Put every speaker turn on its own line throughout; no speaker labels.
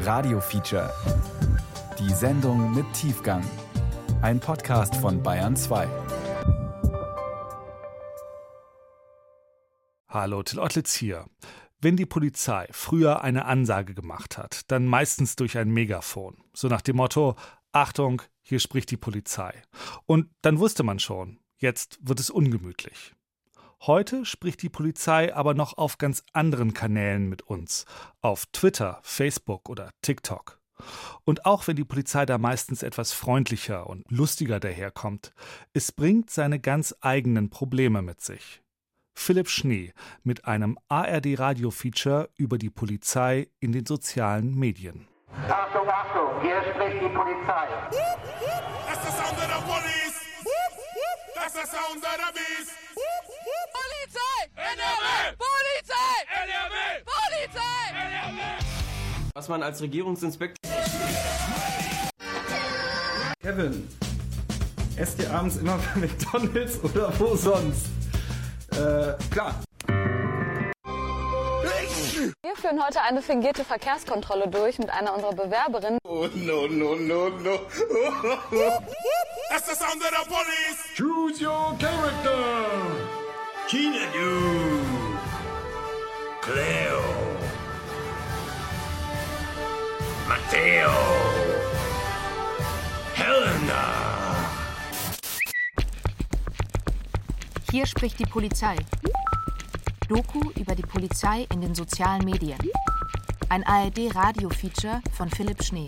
Radio Feature. Die Sendung mit Tiefgang. Ein Podcast von Bayern 2.
Hallo, Till Ottlitz hier. Wenn die Polizei früher eine Ansage gemacht hat, dann meistens durch ein Megafon. So nach dem Motto: Achtung, hier spricht die Polizei. Und dann wusste man schon, jetzt wird es ungemütlich. Heute spricht die Polizei aber noch auf ganz anderen Kanälen mit uns, auf Twitter, Facebook oder TikTok. Und auch wenn die Polizei da meistens etwas freundlicher und lustiger daherkommt, es bringt seine ganz eigenen Probleme mit sich. Philipp Schnee mit einem ARD-Radio-Feature über die Polizei in den sozialen Medien.
Achtung, Achtung, hier spricht die Polizei.
That's the sound of the police. That's the sound of the beast.
Polizei!
NRW!
Polizei!
NRW!
Polizei!
Was man als Regierungsinspektor.
Kevin, esst ihr abends immer bei McDonalds oder wo sonst? Äh, klar.
Wir führen heute eine fingierte Verkehrskontrolle durch mit einer unserer Bewerberinnen.
Oh no, no, no, no. That's the sound of the police.
Choose your character!
China, du. Cleo. Matteo. Helena.
Hier spricht die Polizei. Doku über die Polizei in den sozialen Medien. Ein ARD-Radio-Feature von Philipp Schnee.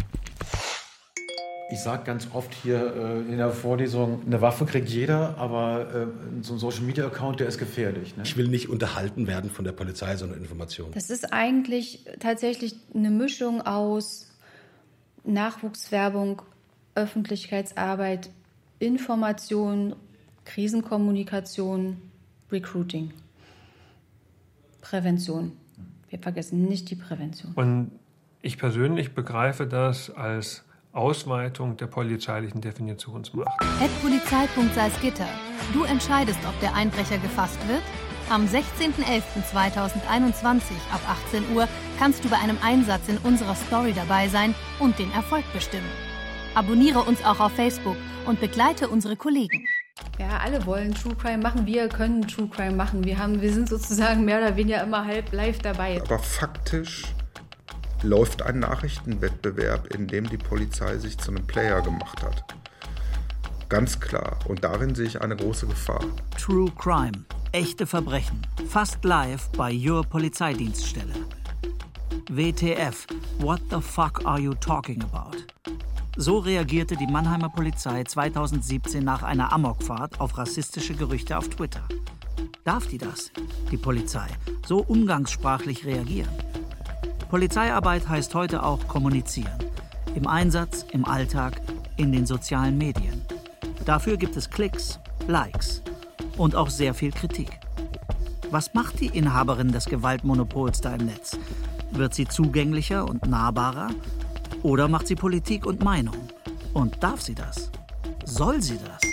Ich sage ganz oft hier äh, in der Vorlesung, eine Waffe kriegt jeder, aber äh, so ein Social-Media-Account, der ist gefährlich. Ne?
Ich will nicht unterhalten werden von der Polizei, sondern Informationen.
Das ist eigentlich tatsächlich eine Mischung aus Nachwuchswerbung, Öffentlichkeitsarbeit, Information, Krisenkommunikation, Recruiting, Prävention. Wir vergessen nicht die Prävention.
Und ich persönlich begreife das als Ausweitung der polizeilichen Definitionsmacht.
Polizei.salzgitter. Salzgitter. Du entscheidest, ob der Einbrecher gefasst wird. Am 16.11.2021 ab 18 Uhr kannst du bei einem Einsatz in unserer Story dabei sein und den Erfolg bestimmen. Abonniere uns auch auf Facebook und begleite unsere Kollegen.
Ja, alle wollen True Crime machen. Wir können True Crime machen. Wir, haben, wir sind sozusagen mehr oder weniger immer halb live dabei.
Aber faktisch läuft ein Nachrichtenwettbewerb, in dem die Polizei sich zu einem Player gemacht hat. Ganz klar. Und darin sehe ich eine große Gefahr.
True Crime. Echte Verbrechen. Fast live bei Your Polizeidienststelle. WTF. What the fuck are you talking about? So reagierte die Mannheimer Polizei 2017 nach einer Amokfahrt auf rassistische Gerüchte auf Twitter. Darf die das, die Polizei, so umgangssprachlich reagieren? Polizeiarbeit heißt heute auch kommunizieren. Im Einsatz, im Alltag, in den sozialen Medien. Dafür gibt es Klicks, Likes und auch sehr viel Kritik. Was macht die Inhaberin des Gewaltmonopols da im Netz? Wird sie zugänglicher und nahbarer? Oder macht sie Politik und Meinung? Und darf sie das? Soll sie das?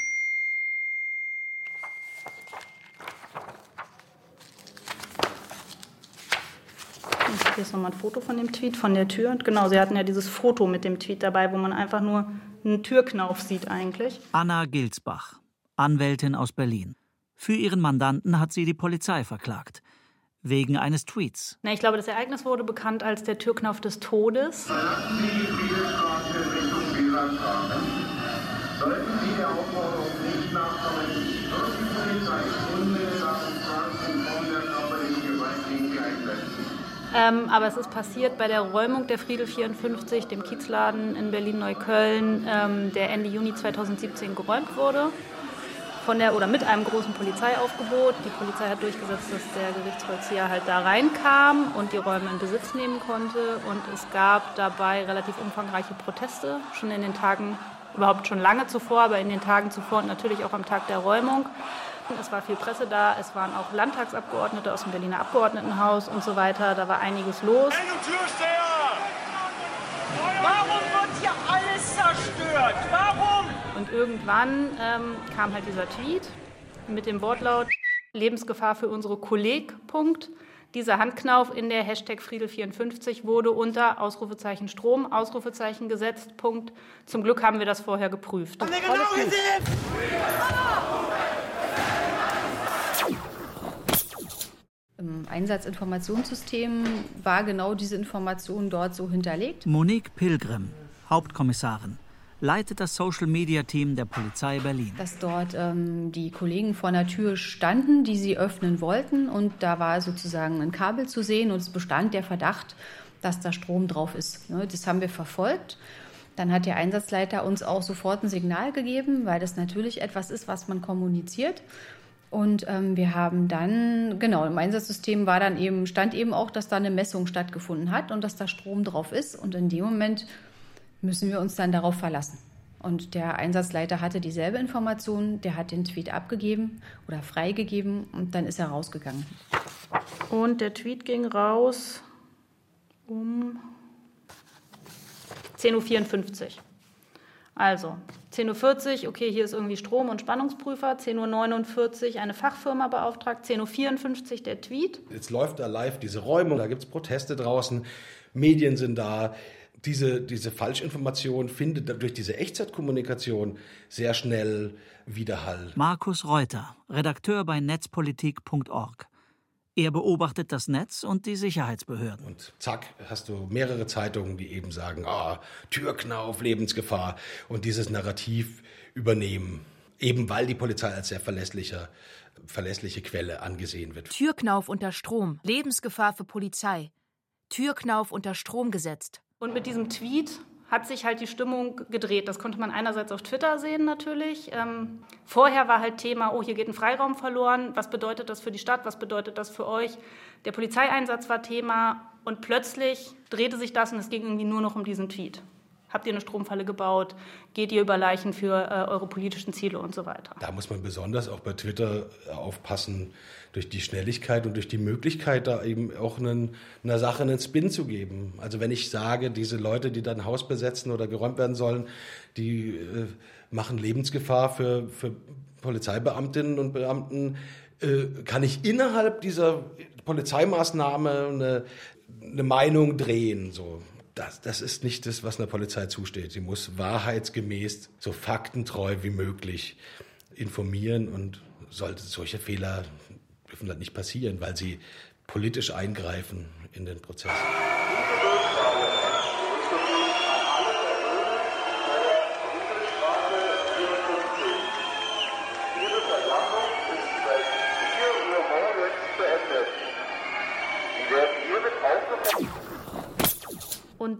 Habe jetzt nochmal ein Foto von dem Tweet, von der Tür. Und genau, Sie hatten ja dieses Foto mit dem Tweet dabei, wo man einfach nur einen Türknauf sieht eigentlich.
Anna Gilsbach, Anwältin aus Berlin. Für ihren Mandanten hat sie die Polizei verklagt. Wegen eines Tweets.
Na, ich glaube, das Ereignis wurde bekannt als der Türknauf des Todes.
Sollten Sie der Aufforderung
Ähm, aber es ist passiert bei der Räumung der Friedel 54, dem Kiezladen in Berlin-Neukölln, ähm, der Ende Juni 2017 geräumt wurde. Von der, oder mit einem großen Polizeiaufgebot. Die Polizei hat durchgesetzt, dass der Gerichtsvollzieher halt da reinkam und die Räume in Besitz nehmen konnte. Und es gab dabei relativ umfangreiche Proteste, schon in den Tagen, überhaupt schon lange zuvor, aber in den Tagen zuvor und natürlich auch am Tag der Räumung. Es war viel Presse da, es waren auch Landtagsabgeordnete aus dem Berliner Abgeordnetenhaus und so weiter. Da war einiges los.
Warum wird hier alles zerstört? Warum?
Und irgendwann ähm, kam halt dieser Tweet mit dem Wortlaut Lebensgefahr für unsere Kolleg. Punkt. Dieser Handknauf in der Hashtag Friedel54 wurde unter Ausrufezeichen Strom, Ausrufezeichen gesetzt. Punkt. Zum Glück haben wir das vorher geprüft.
Haben wir genau gesehen?
Im Einsatzinformationssystem war genau diese Information dort so hinterlegt.
Monique Pilgrim, Hauptkommissarin, leitet das Social-Media-Team der Polizei Berlin.
Dass dort ähm, die Kollegen vor einer Tür standen, die sie öffnen wollten und da war sozusagen ein Kabel zu sehen und es bestand der Verdacht, dass da Strom drauf ist. Ne, das haben wir verfolgt. Dann hat der Einsatzleiter uns auch sofort ein Signal gegeben, weil das natürlich etwas ist, was man kommuniziert. Und ähm, wir haben dann, genau, im Einsatzsystem war dann eben, stand eben auch, dass da eine Messung stattgefunden hat und dass da Strom drauf ist. Und in dem Moment müssen wir uns dann darauf verlassen. Und der Einsatzleiter hatte dieselbe Information, der hat den Tweet abgegeben oder freigegeben und dann ist er rausgegangen.
Und der Tweet ging raus um 10.54 Uhr. Also 10.40 Uhr, okay, hier ist irgendwie Strom- und Spannungsprüfer. 10.49 Uhr eine Fachfirma beauftragt. 10.54 Uhr der Tweet.
Jetzt läuft da live diese Räumung, da gibt es Proteste draußen, Medien sind da. Diese, diese Falschinformation findet durch diese Echtzeitkommunikation sehr schnell Widerhall.
Markus Reuter, Redakteur bei netzpolitik.org. Er beobachtet das Netz und die Sicherheitsbehörden.
Und zack, hast du mehrere Zeitungen, die eben sagen, ah, Türknauf, Lebensgefahr und dieses Narrativ übernehmen. Eben weil die Polizei als sehr verlässlicher, verlässliche Quelle angesehen wird.
Türknauf unter Strom. Lebensgefahr für Polizei. Türknauf unter Strom gesetzt.
Und mit diesem Tweet hat sich halt die Stimmung gedreht. Das konnte man einerseits auf Twitter sehen natürlich. Ähm, vorher war halt Thema, oh, hier geht ein Freiraum verloren. Was bedeutet das für die Stadt? Was bedeutet das für euch? Der Polizeieinsatz war Thema und plötzlich drehte sich das und es ging irgendwie nur noch um diesen Tweet. Habt ihr eine Stromfalle gebaut? Geht ihr über Leichen für äh, eure politischen Ziele und so weiter?
Da muss man besonders auch bei Twitter aufpassen, durch die Schnelligkeit und durch die Möglichkeit, da eben auch einen, einer Sache einen Spin zu geben. Also wenn ich sage, diese Leute, die dann Haus besetzen oder geräumt werden sollen, die äh, machen Lebensgefahr für, für Polizeibeamtinnen und Beamten, äh, kann ich innerhalb dieser Polizeimaßnahme eine, eine Meinung drehen. So das, das ist nicht das, was einer Polizei zusteht. Sie muss wahrheitsgemäß, so faktentreu wie möglich informieren und sollte solche Fehler dürfen das nicht passieren, weil sie politisch eingreifen in den Prozess.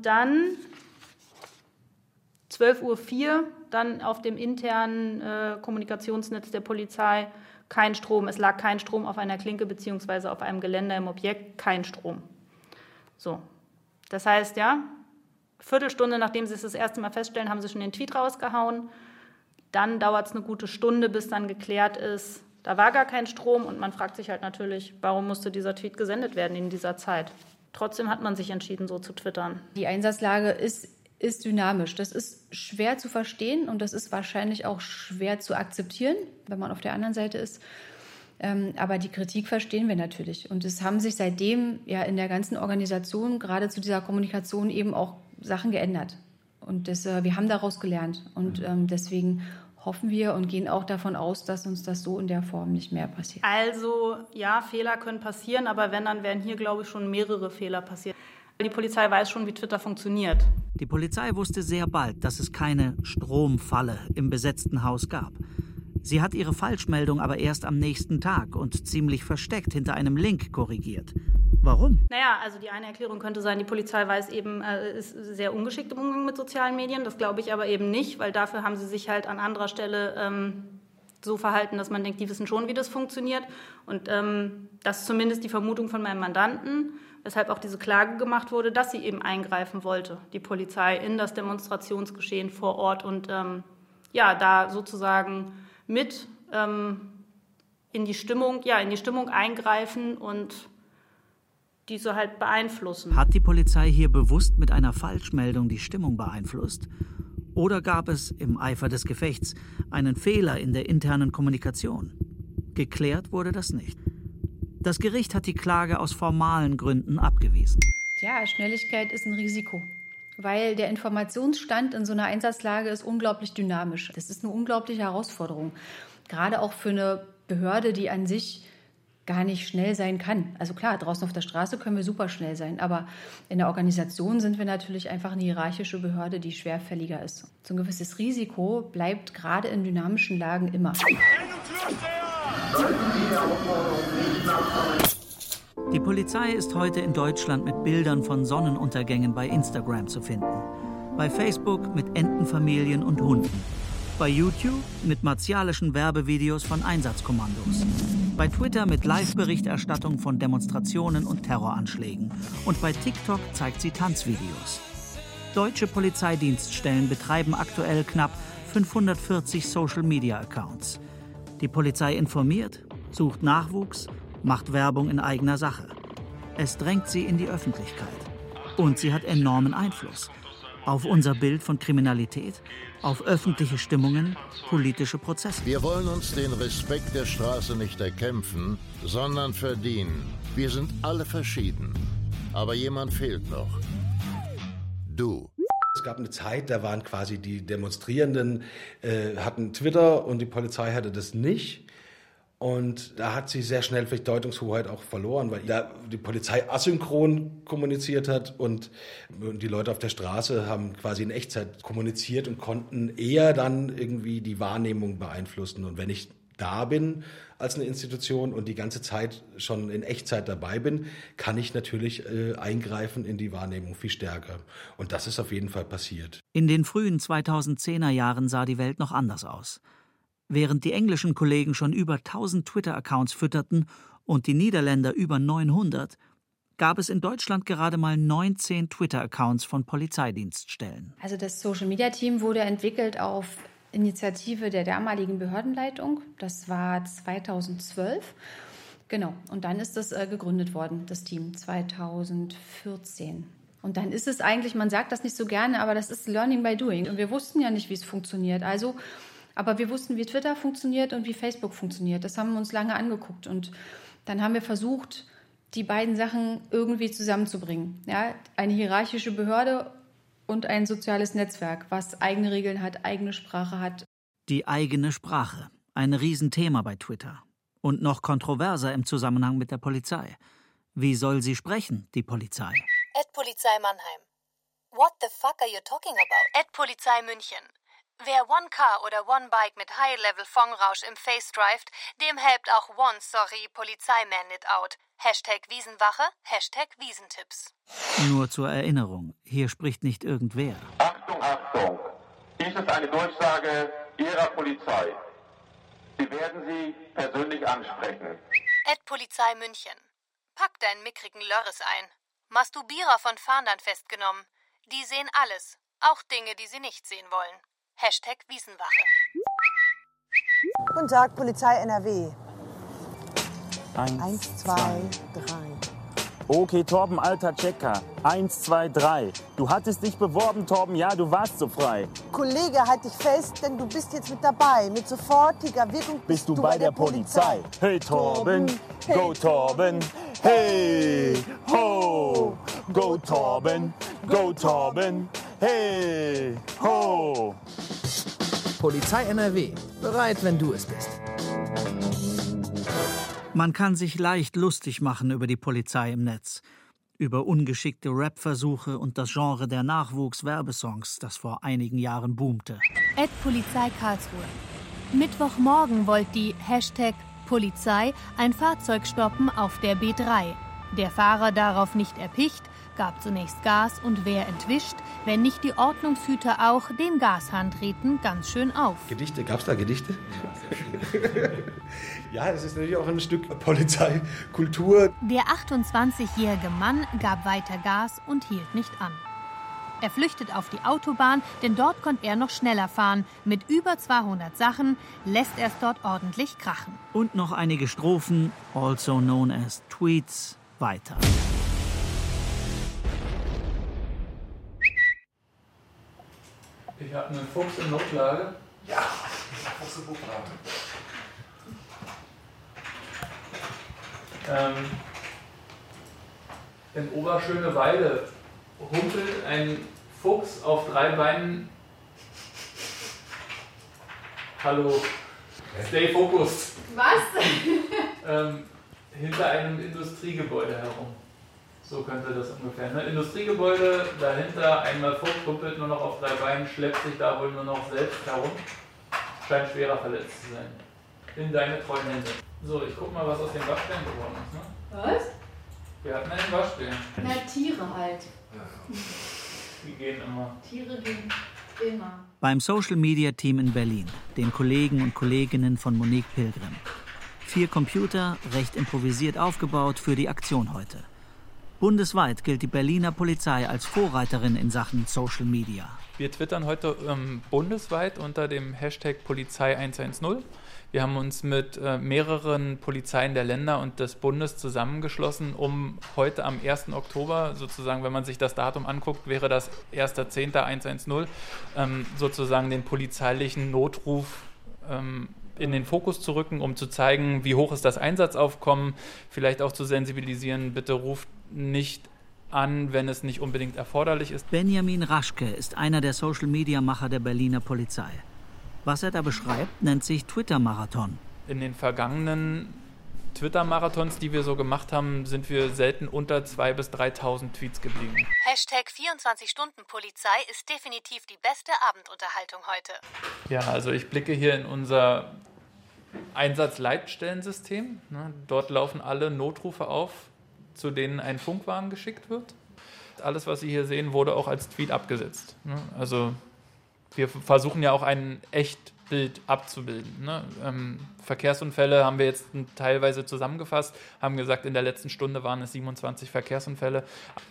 Dann 12.04 Uhr, dann auf dem internen äh, Kommunikationsnetz der Polizei kein Strom. Es lag kein Strom auf einer Klinke bzw. auf einem Geländer im Objekt, kein Strom. So, das heißt, ja, Viertelstunde nachdem Sie es das erste Mal feststellen, haben Sie schon den Tweet rausgehauen. Dann dauert es eine gute Stunde, bis dann geklärt ist, da war gar kein Strom und man fragt sich halt natürlich, warum musste dieser Tweet gesendet werden in dieser Zeit. Trotzdem hat man sich entschieden, so zu twittern.
Die Einsatzlage ist, ist dynamisch. Das ist schwer zu verstehen und das ist wahrscheinlich auch schwer zu akzeptieren, wenn man auf der anderen Seite ist. Ähm, aber die Kritik verstehen wir natürlich. Und es haben sich seitdem ja in der ganzen Organisation, gerade zu dieser Kommunikation, eben auch Sachen geändert. Und das, äh, wir haben daraus gelernt. Und ähm, deswegen hoffen wir und gehen auch davon aus, dass uns das so in der Form nicht mehr passiert.
Also ja, Fehler können passieren, aber wenn, dann werden hier, glaube ich, schon mehrere Fehler passieren. Die Polizei weiß schon, wie Twitter funktioniert.
Die Polizei wusste sehr bald, dass es keine Stromfalle im besetzten Haus gab. Sie hat ihre Falschmeldung aber erst am nächsten Tag und ziemlich versteckt hinter einem Link korrigiert. Warum?
Naja, also die eine Erklärung könnte sein, die Polizei weiß eben, äh, ist sehr ungeschickt im Umgang mit sozialen Medien. Das glaube ich aber eben nicht, weil dafür haben sie sich halt an anderer Stelle ähm, so verhalten, dass man denkt, die wissen schon, wie das funktioniert. Und ähm, das ist zumindest die Vermutung von meinem Mandanten, weshalb auch diese Klage gemacht wurde, dass sie eben eingreifen wollte, die Polizei, in das Demonstrationsgeschehen vor Ort und ähm, ja, da sozusagen mit ähm, in die Stimmung, ja, in die Stimmung eingreifen und diese halt beeinflussen.
Hat die Polizei hier bewusst mit einer Falschmeldung die Stimmung beeinflusst? Oder gab es im Eifer des Gefechts einen Fehler in der internen Kommunikation? Geklärt wurde das nicht. Das Gericht hat die Klage aus formalen Gründen abgewiesen.
Ja, Schnelligkeit ist ein Risiko, weil der Informationsstand in so einer Einsatzlage ist unglaublich dynamisch. Das ist eine unglaubliche Herausforderung, gerade auch für eine Behörde, die an sich gar nicht schnell sein kann. Also klar, draußen auf der Straße können wir super schnell sein, aber in der Organisation sind wir natürlich einfach eine hierarchische Behörde, die schwerfälliger ist. So ein gewisses Risiko bleibt gerade in dynamischen Lagen immer.
Die Polizei ist heute in Deutschland mit Bildern von Sonnenuntergängen bei Instagram zu finden. Bei Facebook mit Entenfamilien und Hunden. Bei YouTube mit martialischen Werbevideos von Einsatzkommandos. Bei Twitter mit Live-Berichterstattung von Demonstrationen und Terroranschlägen. Und bei TikTok zeigt sie Tanzvideos. Deutsche Polizeidienststellen betreiben aktuell knapp 540 Social-Media-Accounts. Die Polizei informiert, sucht Nachwuchs, macht Werbung in eigener Sache. Es drängt sie in die Öffentlichkeit. Und sie hat enormen Einfluss auf unser Bild von Kriminalität, auf öffentliche Stimmungen, politische Prozesse.
Wir wollen uns den Respekt der Straße nicht erkämpfen, sondern verdienen. Wir sind alle verschieden. Aber jemand fehlt noch. Du.
Es gab eine Zeit, da waren quasi die Demonstrierenden, äh, hatten Twitter und die Polizei hatte das nicht. Und da hat sie sehr schnell vielleicht Deutungshoheit auch verloren, weil da die Polizei asynchron kommuniziert hat und die Leute auf der Straße haben quasi in Echtzeit kommuniziert und konnten eher dann irgendwie die Wahrnehmung beeinflussen. Und wenn ich da bin als eine Institution und die ganze Zeit schon in Echtzeit dabei bin, kann ich natürlich äh, eingreifen in die Wahrnehmung viel stärker. Und das ist auf jeden Fall passiert.
In den frühen 2010er Jahren sah die Welt noch anders aus. Während die englischen Kollegen schon über 1000 Twitter-Accounts fütterten und die Niederländer über 900, gab es in Deutschland gerade mal 19 Twitter-Accounts von Polizeidienststellen.
Also das Social-Media-Team wurde entwickelt auf Initiative der damaligen Behördenleitung. Das war 2012. Genau. Und dann ist das äh, gegründet worden, das Team 2014. Und dann ist es eigentlich, man sagt das nicht so gerne, aber das ist Learning by Doing. Und wir wussten ja nicht, wie es funktioniert. Also, aber wir wussten, wie Twitter funktioniert und wie Facebook funktioniert. Das haben wir uns lange angeguckt. Und dann haben wir versucht, die beiden Sachen irgendwie zusammenzubringen. Ja, eine hierarchische Behörde und ein soziales Netzwerk, was eigene Regeln hat, eigene Sprache hat.
Die eigene Sprache. Ein Riesenthema bei Twitter. Und noch kontroverser im Zusammenhang mit der Polizei. Wie soll sie sprechen, die Polizei?
Ed Polizei Mannheim. What the fuck are you talking about? Ed Polizei München. Wer One Car oder One Bike mit High-Level Fongrausch im Face drivet, dem helpt auch One Sorry Polizeiman nicht out. Hashtag Wiesenwache, Hashtag Wiesentipps.
Nur zur Erinnerung, hier spricht nicht irgendwer.
Achtung, Achtung! Dies ist eine Durchsage Ihrer Polizei. Sie werden Sie persönlich ansprechen.
Ed Polizei München. Pack deinen mickrigen Lörres ein. Masturbierer von Fahndern festgenommen. Die sehen alles, auch Dinge, die sie nicht sehen wollen. Hashtag Wiesenwache.
Guten Tag, Polizei NRW.
Eins,
Eins zwei, drei.
Okay, Torben, alter Checker. Eins, zwei, drei. Du hattest dich beworben, Torben, ja, du warst so frei.
Kollege, halt dich fest, denn du bist jetzt mit dabei. Mit sofortiger Wirkung
Bist du bei der Polizei? Hey, Torben, go Torben. Hey, ho, go Torben, go Torben. Hey, ho.
Polizei NRW. Bereit, wenn du es bist.
Man kann sich leicht lustig machen über die Polizei im Netz. Über ungeschickte Rap-Versuche und das Genre der Nachwuchs-Werbesongs, das vor einigen Jahren boomte.
Ed Polizei Karlsruhe. Mittwochmorgen wollte die Hashtag Polizei ein Fahrzeug stoppen auf der B3. Der Fahrer darauf nicht erpicht, gab zunächst Gas und wer entwischt, wenn nicht die Ordnungshüter auch den Gashahn treten ganz schön auf.
Gedichte, gab es da Gedichte? ja, es ist natürlich auch ein Stück Polizeikultur.
Der 28-jährige Mann gab weiter Gas und hielt nicht an. Er flüchtet auf die Autobahn, denn dort konnte er noch schneller fahren. Mit über 200 Sachen lässt er es dort ordentlich krachen.
Und noch einige Strophen, also known as Tweets, weiter.
Ich habe einen Fuchs in Notlage.
Ja, Fuchs in Notlage.
Ähm, in Oberschöneweide humpelt ein Fuchs auf drei Beinen. Hallo. Stay focused.
Was?
ähm, hinter einem Industriegebäude herum. So könnte das ungefähr. Ne? Industriegebäude, dahinter einmal Fuchs humpelt nur noch auf drei Beinen, schleppt sich da wohl nur noch selbst herum. Scheint schwerer verletzt zu sein. In deine treuen Hände. So, ich guck mal, was aus den Waschbären geworden ist. Ne?
Was?
Wir hatten einen Waschbären.
Na, Tiere halt.
Die gehen immer.
Tiere gehen immer.
Beim Social Media Team in Berlin, den Kollegen und Kolleginnen von Monique Pilgrim. Vier Computer, recht improvisiert aufgebaut für die Aktion heute. Bundesweit gilt die Berliner Polizei als Vorreiterin in Sachen Social Media.
Wir twittern heute ähm, bundesweit unter dem Hashtag Polizei 110. Wir haben uns mit äh, mehreren Polizeien der Länder und des Bundes zusammengeschlossen, um heute am 1. Oktober, sozusagen, wenn man sich das Datum anguckt, wäre das 1.10.110, ähm, sozusagen den polizeilichen Notruf ähm, in den Fokus zu rücken, um zu zeigen, wie hoch ist das Einsatzaufkommen, vielleicht auch zu sensibilisieren, bitte ruft nicht an, wenn es nicht unbedingt erforderlich ist.
Benjamin Raschke ist einer der Social-Media-Macher der Berliner Polizei. Was er da beschreibt, nennt sich Twitter-Marathon.
In den vergangenen Twitter-Marathons, die wir so gemacht haben, sind wir selten unter 2.000 bis 3.000 Tweets geblieben.
Hashtag 24-Stunden-Polizei ist definitiv die beste Abendunterhaltung heute.
Ja, also ich blicke hier in unser Einsatzleitstellensystem. Ne, Dort laufen alle Notrufe auf, zu denen ein Funkwagen geschickt wird. Alles, was Sie hier sehen, wurde auch als Tweet abgesetzt. ne. Also wir versuchen ja auch ein Echtbild abzubilden. Ne? Ähm, Verkehrsunfälle haben wir jetzt teilweise zusammengefasst, haben gesagt, in der letzten Stunde waren es 27 Verkehrsunfälle.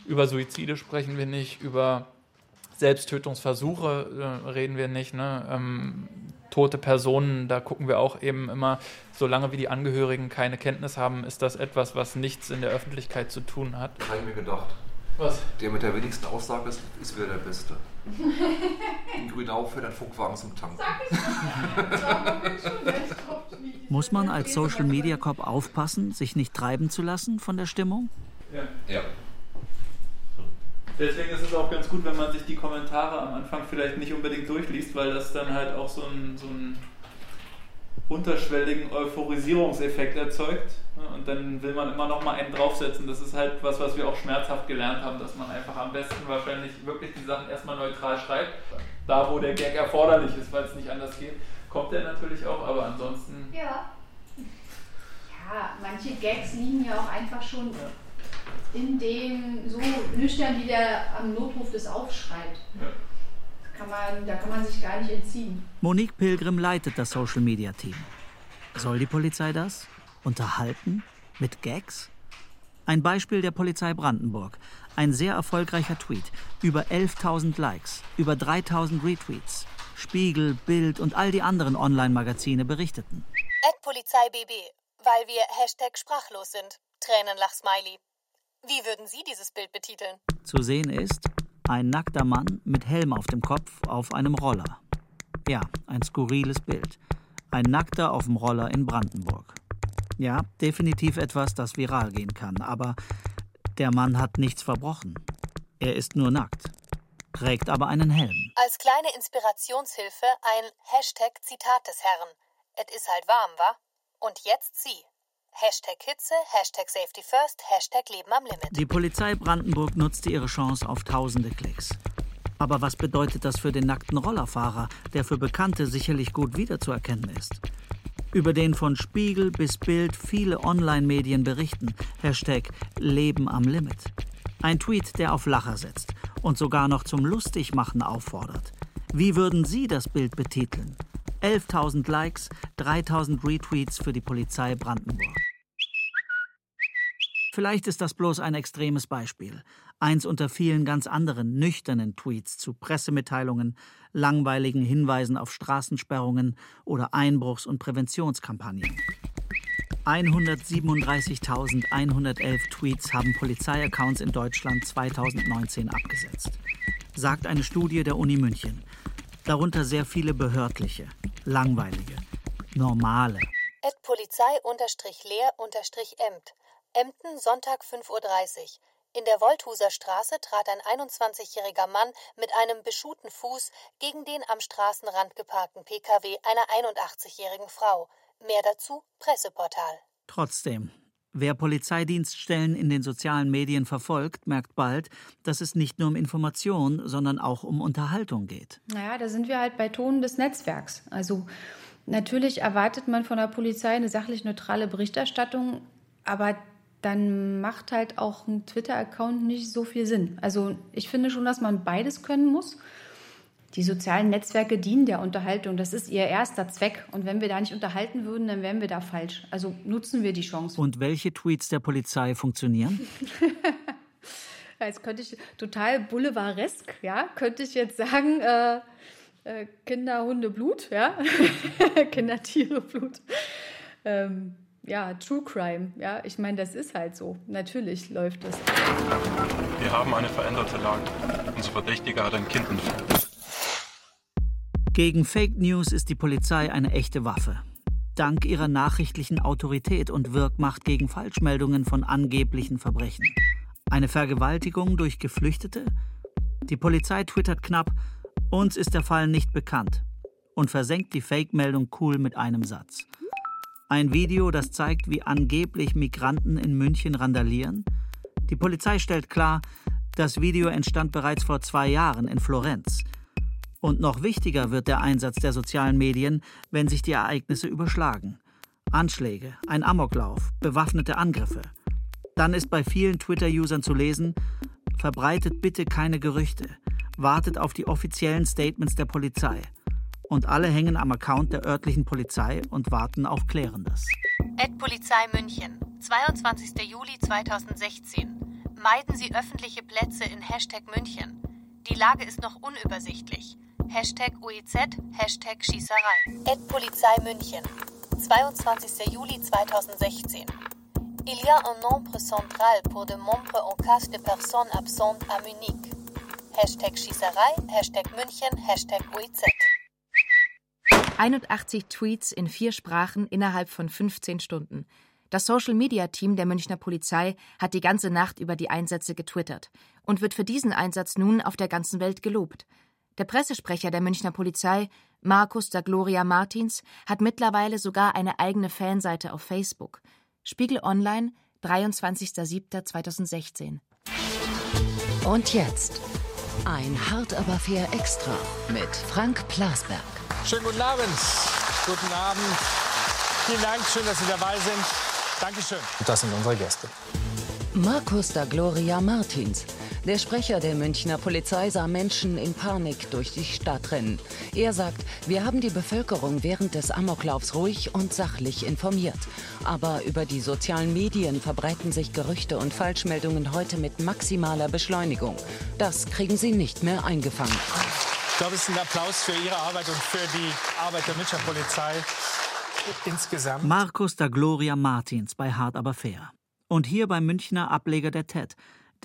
Über Suizide sprechen wir nicht, über Selbsttötungsversuche äh, reden wir nicht. Ne? Ähm, tote Personen, da gucken wir auch eben immer, solange wie die Angehörigen keine Kenntnis haben, ist das etwas, was nichts in der Öffentlichkeit zu tun hat.
Habe ich mir gedacht.
Was?
Der mit der wenigsten Aussage ist, ist wieder der Beste. In Grünau fährt ein Funkwagen zum Tanken.
Muss man als Social Media Cop aufpassen, sich nicht treiben zu lassen von der Stimmung?
Ja.
Ja.
Deswegen ist es auch ganz gut, wenn man sich die Kommentare am Anfang vielleicht nicht unbedingt durchliest, weil das dann halt auch so einen, so einen unterschwelligen Euphorisierungseffekt erzeugt. Und dann will man immer noch mal einen draufsetzen. Das ist halt was, was wir auch schmerzhaft gelernt haben, dass man einfach am besten wahrscheinlich wirklich die Sachen erstmal neutral schreibt. Da, wo der Gag erforderlich ist, weil es nicht anders geht, kommt der natürlich auch, aber ansonsten
Ja. Ja, manche Gags liegen ja auch einfach schon in dem so nüchtern, wie der am Notruf das aufschreibt. Kann man, da kann man sich gar nicht entziehen.
Monique Pilgrim leitet das Social Media Team. Soll die Polizei das? Unterhalten? Mit Gags? Ein Beispiel der Polizei Brandenburg. Ein sehr erfolgreicher Tweet. Über 11.000 Likes, über 3.000 Retweets. Spiegel, Bild und all die anderen Online-Magazine berichteten.
At Polizei BB, weil wir Hashtag sprachlos sind. Tränenlach-Smiley. Wie würden Sie dieses Bild betiteln?
Zu sehen ist ein nackter Mann mit Helm auf dem Kopf auf einem Roller. Ja, ein skurriles Bild. Ein Nackter auf dem Roller in Brandenburg. Ja, definitiv etwas, das viral gehen kann, aber der Mann hat nichts verbrochen. Er ist nur nackt, trägt aber einen Helm.
Als kleine Inspirationshilfe ein Hashtag Zitat des Herrn. Et is halt warm, wa? Und jetzt Sie. Hashtag Hitze, Hashtag Safety First, Hashtag Leben am Limit.
Die Polizei Brandenburg nutzte ihre Chance auf tausende Klicks. Aber was bedeutet das für den nackten Rollerfahrer, der für Bekannte sicherlich gut wiederzuerkennen ist? Über den von Spiegel bis Bild viele Online-Medien berichten. Hashtag Leben am Limit. Ein Tweet, der auf Lacher setzt und sogar noch zum Lustigmachen auffordert. Wie würden Sie das Bild betiteln? 11.000 Likes, 3.000 Retweets für die Polizei Brandenburg. Vielleicht ist das bloß ein extremes Beispiel. Eins unter vielen ganz anderen nüchternen Tweets zu Pressemitteilungen, langweiligen Hinweisen auf Straßensperrungen oder Einbruchs- und Präventionskampagnen. 137.111 Tweets haben Polizeiaccounts in Deutschland 2019 abgesetzt, sagt eine Studie der Uni München. Darunter sehr viele behördliche, langweilige, normale.
At Polizei-Leer-Emt. Emden, Sonntag 5.30 Uhr. In der Wolthuser Straße trat ein 21-jähriger Mann mit einem beschuhten Fuß gegen den am Straßenrand geparkten Pkw einer 81-jährigen Frau. Mehr dazu Presseportal.
Trotzdem, wer Polizeidienststellen in den sozialen Medien verfolgt, merkt bald, dass es nicht nur um Information, sondern auch um Unterhaltung geht.
Naja, da sind wir halt bei Tonen des Netzwerks. Also natürlich erwartet man von der Polizei eine sachlich neutrale Berichterstattung, aber dann macht halt auch ein Twitter-Account nicht so viel Sinn. Also ich finde schon, dass man beides können muss. Die sozialen Netzwerke dienen der Unterhaltung. Das ist ihr erster Zweck. Und wenn wir da nicht unterhalten würden, dann wären wir da falsch. Also nutzen wir die Chance.
Und welche Tweets der Polizei funktionieren?
Jetzt könnte ich total boulevardesk, ja, könnte ich jetzt sagen, äh, äh, Kinder, Hunde, Blut, ja, Kinder, Tiere, Blut. Ähm, ja, True Crime, ja, ich meine, das ist halt so. Natürlich läuft das.
Wir haben eine veränderte Lage. Unser Verdächtiger hat ein Kind entführt.
Gegen Fake News ist die Polizei eine echte Waffe. Dank ihrer nachrichtlichen Autorität und Wirkmacht gegen Falschmeldungen von angeblichen Verbrechen. Eine Vergewaltigung durch Geflüchtete? Die Polizei twittert knapp, uns ist der Fall nicht bekannt und versenkt die Fake-Meldung cool mit einem Satz. Ein Video, das zeigt, wie angeblich Migranten in München randalieren? Die Polizei stellt klar, das Video entstand bereits vor zwei Jahren in Florenz. Und noch wichtiger wird der Einsatz der sozialen Medien, wenn sich die Ereignisse überschlagen. Anschläge, ein Amoklauf, bewaffnete Angriffe. Dann ist bei vielen Twitter-Usern zu lesen, verbreitet bitte keine Gerüchte, wartet auf die offiziellen Statements der Polizei. Und alle hängen am Account der örtlichen Polizei und warten auf Klärendes.
Ad Polizei München, 22. Juli 2016. Meiden Sie öffentliche Plätze in Hashtag München. Die Lage ist noch unübersichtlich. Hashtag UEZ, Hashtag Schießerei. Ad Polizei München, 22. Juli 2016. Il y a un nombre central pour de membres en cas de personnes absentes à Munich. Hashtag Schießerei, Hashtag München, Hashtag UEZ.
81 Tweets in vier Sprachen innerhalb von 15 Stunden. Das Social-Media-Team der Münchner Polizei hat die ganze Nacht über die Einsätze getwittert und wird für diesen Einsatz nun auf der ganzen Welt gelobt. Der Pressesprecher der Münchner Polizei, Markus da Gloria Martins, hat mittlerweile sogar eine eigene Fanseite auf Facebook. Spiegel Online, 23.07.2016.
Und jetzt ein Hart aber fair Extra mit Frank Plasberg.
Schönen guten Abend. Guten Abend. Vielen Dank, schön, dass Sie dabei sind. Dankeschön.
Das sind unsere Gäste.
Markus da Gloria Martins. Der Sprecher der Münchner Polizei sah Menschen in Panik durch die Stadt rennen. Er sagt, wir haben die Bevölkerung während des Amoklaufs ruhig und sachlich informiert. Aber über die sozialen Medien verbreiten sich Gerüchte und Falschmeldungen heute mit maximaler Beschleunigung. Das kriegen sie nicht mehr eingefangen.
Ich glaube, es ist ein Applaus für Ihre Arbeit und für die Arbeit der Münchner Polizei insgesamt.
Markus da Gloria Martins bei Hart aber fair. Und hier beim Münchner Ableger der TED,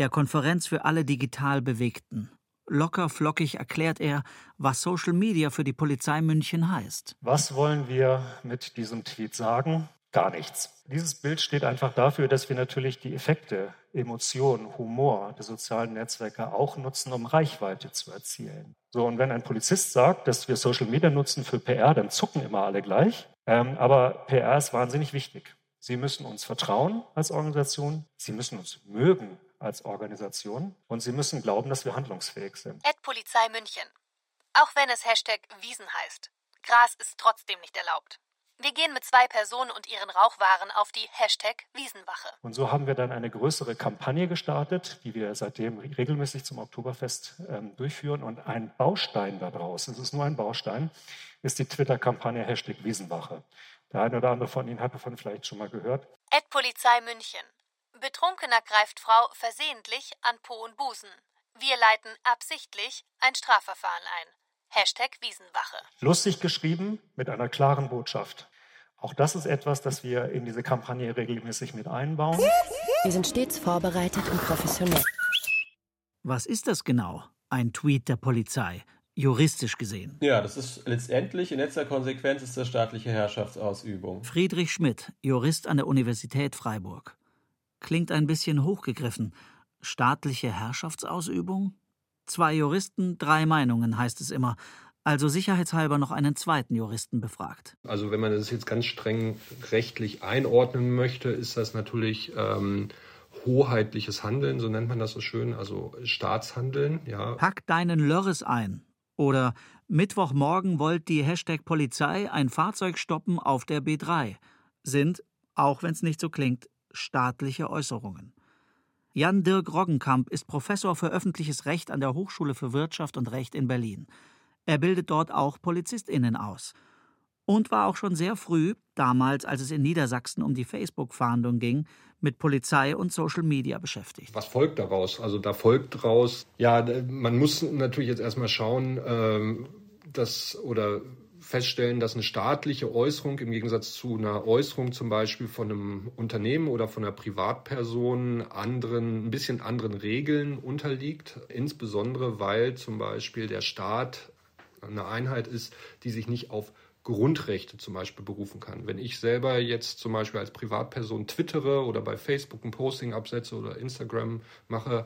der Konferenz für alle digital Bewegten. Locker flockig erklärt er, was Social Media für die Polizei München heißt.
Was wollen wir mit diesem Tweet sagen? Gar nichts. Dieses Bild steht einfach dafür, dass wir natürlich die Effekte, Emotionen, Humor der sozialen Netzwerke auch nutzen, um Reichweite zu erzielen. So, und wenn ein Polizist sagt, dass wir Social Media nutzen für PR, dann zucken immer alle gleich. Ähm, aber PR ist wahnsinnig wichtig. Sie müssen uns vertrauen als Organisation. Sie müssen uns mögen als Organisation. Und Sie müssen glauben, dass wir handlungsfähig sind.
Ad Polizei München. Auch wenn es Hashtag Wiesen heißt. Gras ist trotzdem nicht erlaubt. Wir gehen mit zwei Personen und ihren Rauchwaren auf die Hashtag Wiesenwache.
Und so haben wir dann eine größere Kampagne gestartet, die wir seitdem regelmäßig zum Oktoberfest ähm, durchführen. Und ein Baustein daraus, es ist nur ein Baustein, ist die Twitter-Kampagne Hashtag Wiesenwache. Der eine oder andere von Ihnen hat davon vielleicht schon mal gehört.
Ad Polizei München. Betrunkener greift Frau versehentlich an Po und Busen. Wir leiten absichtlich ein Strafverfahren ein. Hashtag Wiesenwache.
Lustig geschrieben mit einer klaren Botschaft. Auch das ist etwas, das wir in diese Kampagne regelmäßig mit einbauen.
Wir sind stets vorbereitet und professionell.
Was ist das genau? Ein Tweet der Polizei, juristisch gesehen.
Ja, das ist letztendlich in letzter Konsequenz ist das staatliche Herrschaftsausübung.
Friedrich Schmidt, Jurist an der Universität Freiburg. Klingt ein bisschen hochgegriffen. Staatliche Herrschaftsausübung? Zwei Juristen, drei Meinungen, heißt es immer. Also sicherheitshalber noch einen zweiten Juristen befragt.
Also wenn man das jetzt ganz streng rechtlich einordnen möchte, ist das natürlich ähm, hoheitliches Handeln, so nennt man das so schön, also Staatshandeln. Ja.
Pack deinen Lörres ein. Oder Mittwochmorgen wollt die Hashtag Polizei ein Fahrzeug stoppen auf der B3. Sind, auch wenn es nicht so klingt, staatliche Äußerungen. Jan Dirk Roggenkamp ist Professor für öffentliches Recht an der Hochschule für Wirtschaft und Recht in Berlin. Er bildet dort auch PolizistInnen aus. Und war auch schon sehr früh, damals, als es in Niedersachsen um die Facebook-Fahndung ging, mit Polizei und Social Media beschäftigt.
Was folgt daraus? Also da folgt daraus, ja, man muss natürlich jetzt erstmal schauen, ähm, dass oder feststellen, dass eine staatliche Äußerung im Gegensatz zu einer Äußerung zum Beispiel von einem Unternehmen oder von einer Privatperson anderen, ein bisschen anderen Regeln unterliegt. Insbesondere, weil zum Beispiel der Staat eine Einheit ist, die sich nicht auf Grundrechte zum Beispiel berufen kann. Wenn ich selber jetzt zum Beispiel als Privatperson twittere oder bei Facebook ein Posting absetze oder Instagram mache,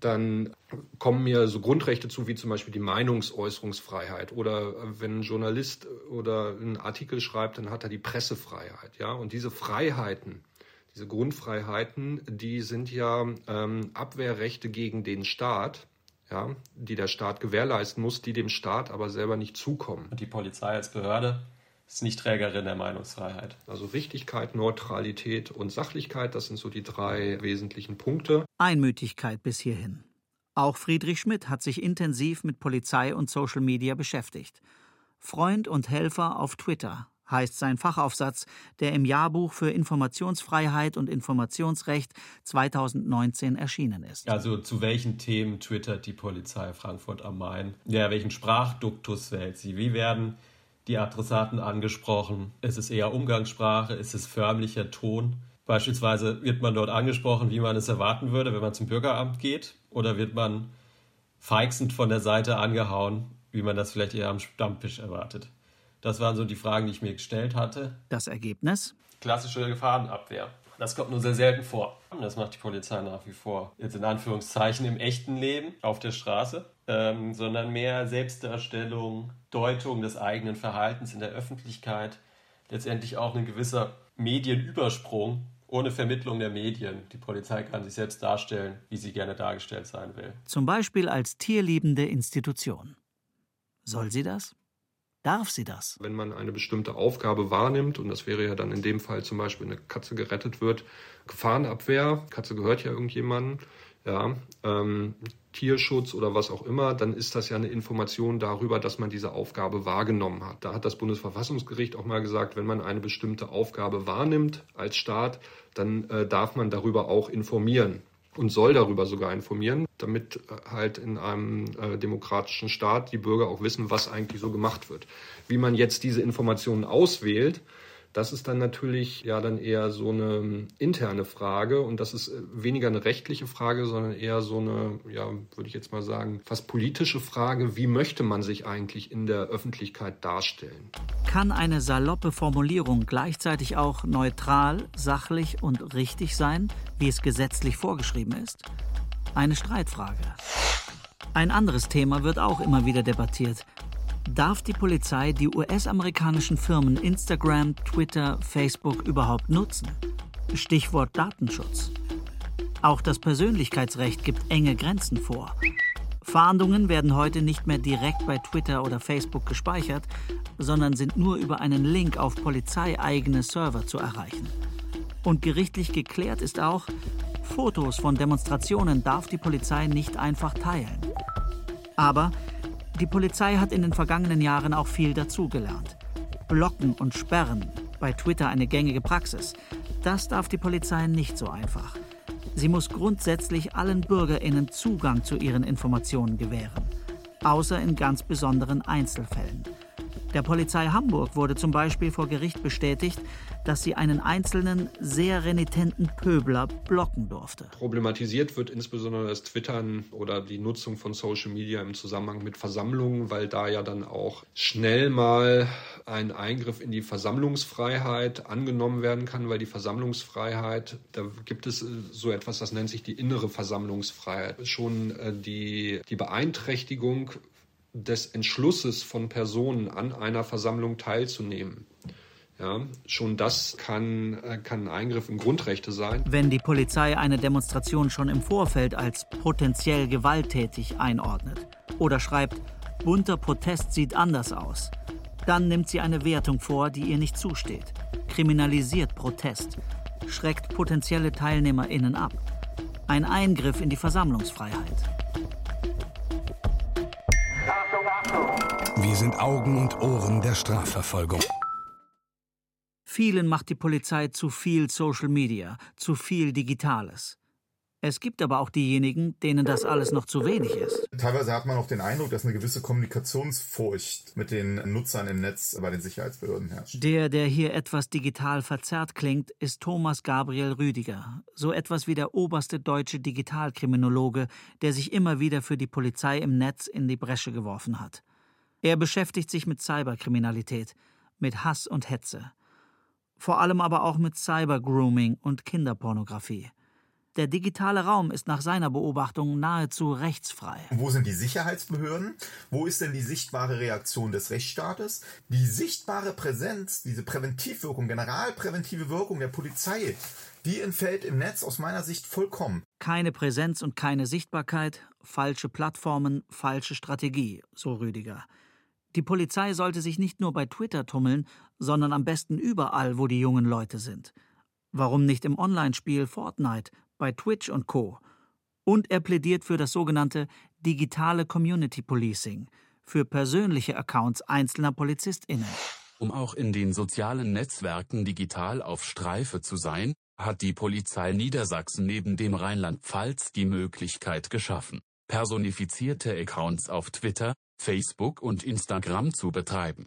dann kommen mir so Grundrechte zu, wie zum Beispiel die Meinungsäußerungsfreiheit. Oder wenn ein Journalist oder einen Artikel schreibt, dann hat er die Pressefreiheit. Ja? Und diese Freiheiten, diese Grundfreiheiten, die sind ja ähm, Abwehrrechte gegen den Staat ja, die der Staat gewährleisten muss, die dem Staat aber selber nicht zukommen.
Und die Polizei als Behörde ist nicht Trägerin der Meinungsfreiheit.
Also Richtigkeit, Neutralität und Sachlichkeit, das sind so die drei wesentlichen Punkte.
Einmütigkeit bis hierhin. Auch Friedrich Schmidt hat sich intensiv mit Polizei und Social Media beschäftigt. Freund und Helfer auf Twitter heißt sein Fachaufsatz, der im Jahrbuch für Informationsfreiheit und Informationsrecht 2019 erschienen ist.
Also zu welchen Themen twittert die Polizei Frankfurt am Main? Ja, welchen Sprachduktus wählt sie? Wie werden die Adressaten angesprochen? Ist es eher Umgangssprache? Ist es förmlicher Ton? Beispielsweise wird man dort angesprochen, wie man es erwarten würde, wenn man zum Bürgeramt geht? Oder wird man feixend von der Seite angehauen, wie man das vielleicht eher am Stammtisch erwartet? Das waren so die Fragen, die ich mir gestellt hatte.
Das Ergebnis?
Klassische Gefahrenabwehr. Das kommt nur sehr selten vor. Das macht die Polizei nach wie vor. Jetzt in Anführungszeichen im echten Leben auf der Straße, ähm, sondern mehr Selbstdarstellung, Deutung des eigenen Verhaltens in der Öffentlichkeit. Letztendlich auch ein gewisser Medienübersprung ohne Vermittlung der Medien. Die Polizei kann sich selbst darstellen, wie sie gerne dargestellt sein will.
Zum Beispiel als tierliebende Institution. Soll sie das? Darf sie das?
Wenn man eine bestimmte Aufgabe wahrnimmt, und das wäre ja dann in dem Fall zum Beispiel eine Katze gerettet wird, Gefahrenabwehr, Katze gehört ja irgendjemandem, ja, ähm, Tierschutz oder was auch immer, dann ist das ja eine Information darüber, dass man diese Aufgabe wahrgenommen hat. Da hat das Bundesverfassungsgericht auch mal gesagt, wenn man eine bestimmte Aufgabe wahrnimmt als Staat, dann äh, darf man darüber auch informieren und soll darüber sogar informieren, damit äh, halt in einem äh, demokratischen Staat die Bürger auch wissen, was eigentlich so gemacht wird. Wie man jetzt diese Informationen auswählt, das ist dann natürlich ja dann eher so eine ähm, interne Frage und das ist äh, weniger eine rechtliche Frage, sondern eher so eine, ja, würde ich jetzt mal sagen, fast politische Frage, wie möchte man sich eigentlich in der Öffentlichkeit darstellen?
Kann eine saloppe Formulierung gleichzeitig auch neutral, sachlich und richtig sein, wie es gesetzlich vorgeschrieben ist? Eine Streitfrage. Ein anderes Thema wird auch immer wieder debattiert, Darf die Polizei die US-amerikanischen Firmen Instagram, Twitter, Facebook überhaupt nutzen? Stichwort Datenschutz. Auch das Persönlichkeitsrecht gibt enge Grenzen vor. Fahndungen werden heute nicht mehr direkt bei Twitter oder Facebook gespeichert, sondern sind nur über einen Link auf polizeieigene Server zu erreichen. Und gerichtlich geklärt ist auch, Fotos von Demonstrationen darf die Polizei nicht einfach teilen. Aber die Polizei hat in den vergangenen Jahren auch viel dazugelernt. Blocken und Sperren, bei Twitter eine gängige Praxis, das darf die Polizei nicht so einfach. Sie muss grundsätzlich allen Bürgerinnen Zugang zu ihren Informationen gewähren, außer in ganz besonderen Einzelfällen. Der Polizei Hamburg wurde zum Beispiel vor Gericht bestätigt, dass sie einen einzelnen, sehr renitenten Pöbler blocken durfte.
Problematisiert wird insbesondere das Twittern oder die Nutzung von Social Media im Zusammenhang mit Versammlungen, weil da ja dann auch schnell mal ein Eingriff in die Versammlungsfreiheit angenommen werden kann, weil die Versammlungsfreiheit, da gibt es so etwas, das nennt sich die innere Versammlungsfreiheit. Schon äh, die, die Beeinträchtigung des Entschlusses von Personen an einer Versammlung teilzunehmen. Ja, schon das kann, äh, kann ein Eingriff in Grundrechte sein.
Wenn die Polizei eine Demonstration schon im Vorfeld als potenziell gewalttätig einordnet oder schreibt, bunter Protest sieht anders aus, dann nimmt sie eine Wertung vor, die ihr nicht zusteht, kriminalisiert Protest, schreckt potenzielle TeilnehmerInnen ab. Ein Eingriff in die Versammlungsfreiheit.
Wir sind Augen und Ohren der Strafverfolgung.
Vielen macht die Polizei zu viel Social Media, zu viel Digitales. Es gibt aber auch diejenigen, denen das alles noch zu wenig ist.
Teilweise hat man auch den Eindruck, dass eine gewisse Kommunikationsfurcht mit den Nutzern im Netz bei den Sicherheitsbehörden herrscht.
Der, der hier etwas digital verzerrt klingt, ist Thomas Gabriel Rüdiger, so etwas wie der oberste deutsche Digitalkriminologe, der sich immer wieder für die Polizei im Netz in die Bresche geworfen hat. Er beschäftigt sich mit Cyberkriminalität, mit Hass und Hetze. Vor allem aber auch mit Cybergrooming und Kinderpornografie. Der digitale Raum ist nach seiner Beobachtung nahezu rechtsfrei.
Wo sind die Sicherheitsbehörden? Wo ist denn die sichtbare Reaktion des Rechtsstaates? Die sichtbare Präsenz, diese Präventivwirkung, generalpräventive Wirkung der Polizei, die entfällt im Netz aus meiner Sicht vollkommen.
Keine Präsenz und keine Sichtbarkeit, falsche Plattformen, falsche Strategie, so Rüdiger. Die Polizei sollte sich nicht nur bei Twitter tummeln, sondern am besten überall, wo die jungen Leute sind. Warum nicht im Online-Spiel Fortnite, bei Twitch und Co. Und er plädiert für das sogenannte digitale Community Policing, für persönliche Accounts einzelner PolizistInnen.
Um auch in den sozialen Netzwerken digital auf Streife zu sein, hat die Polizei Niedersachsen neben dem Rheinland-Pfalz die Möglichkeit geschaffen, personifizierte Accounts auf Twitter, Facebook und Instagram zu betreiben.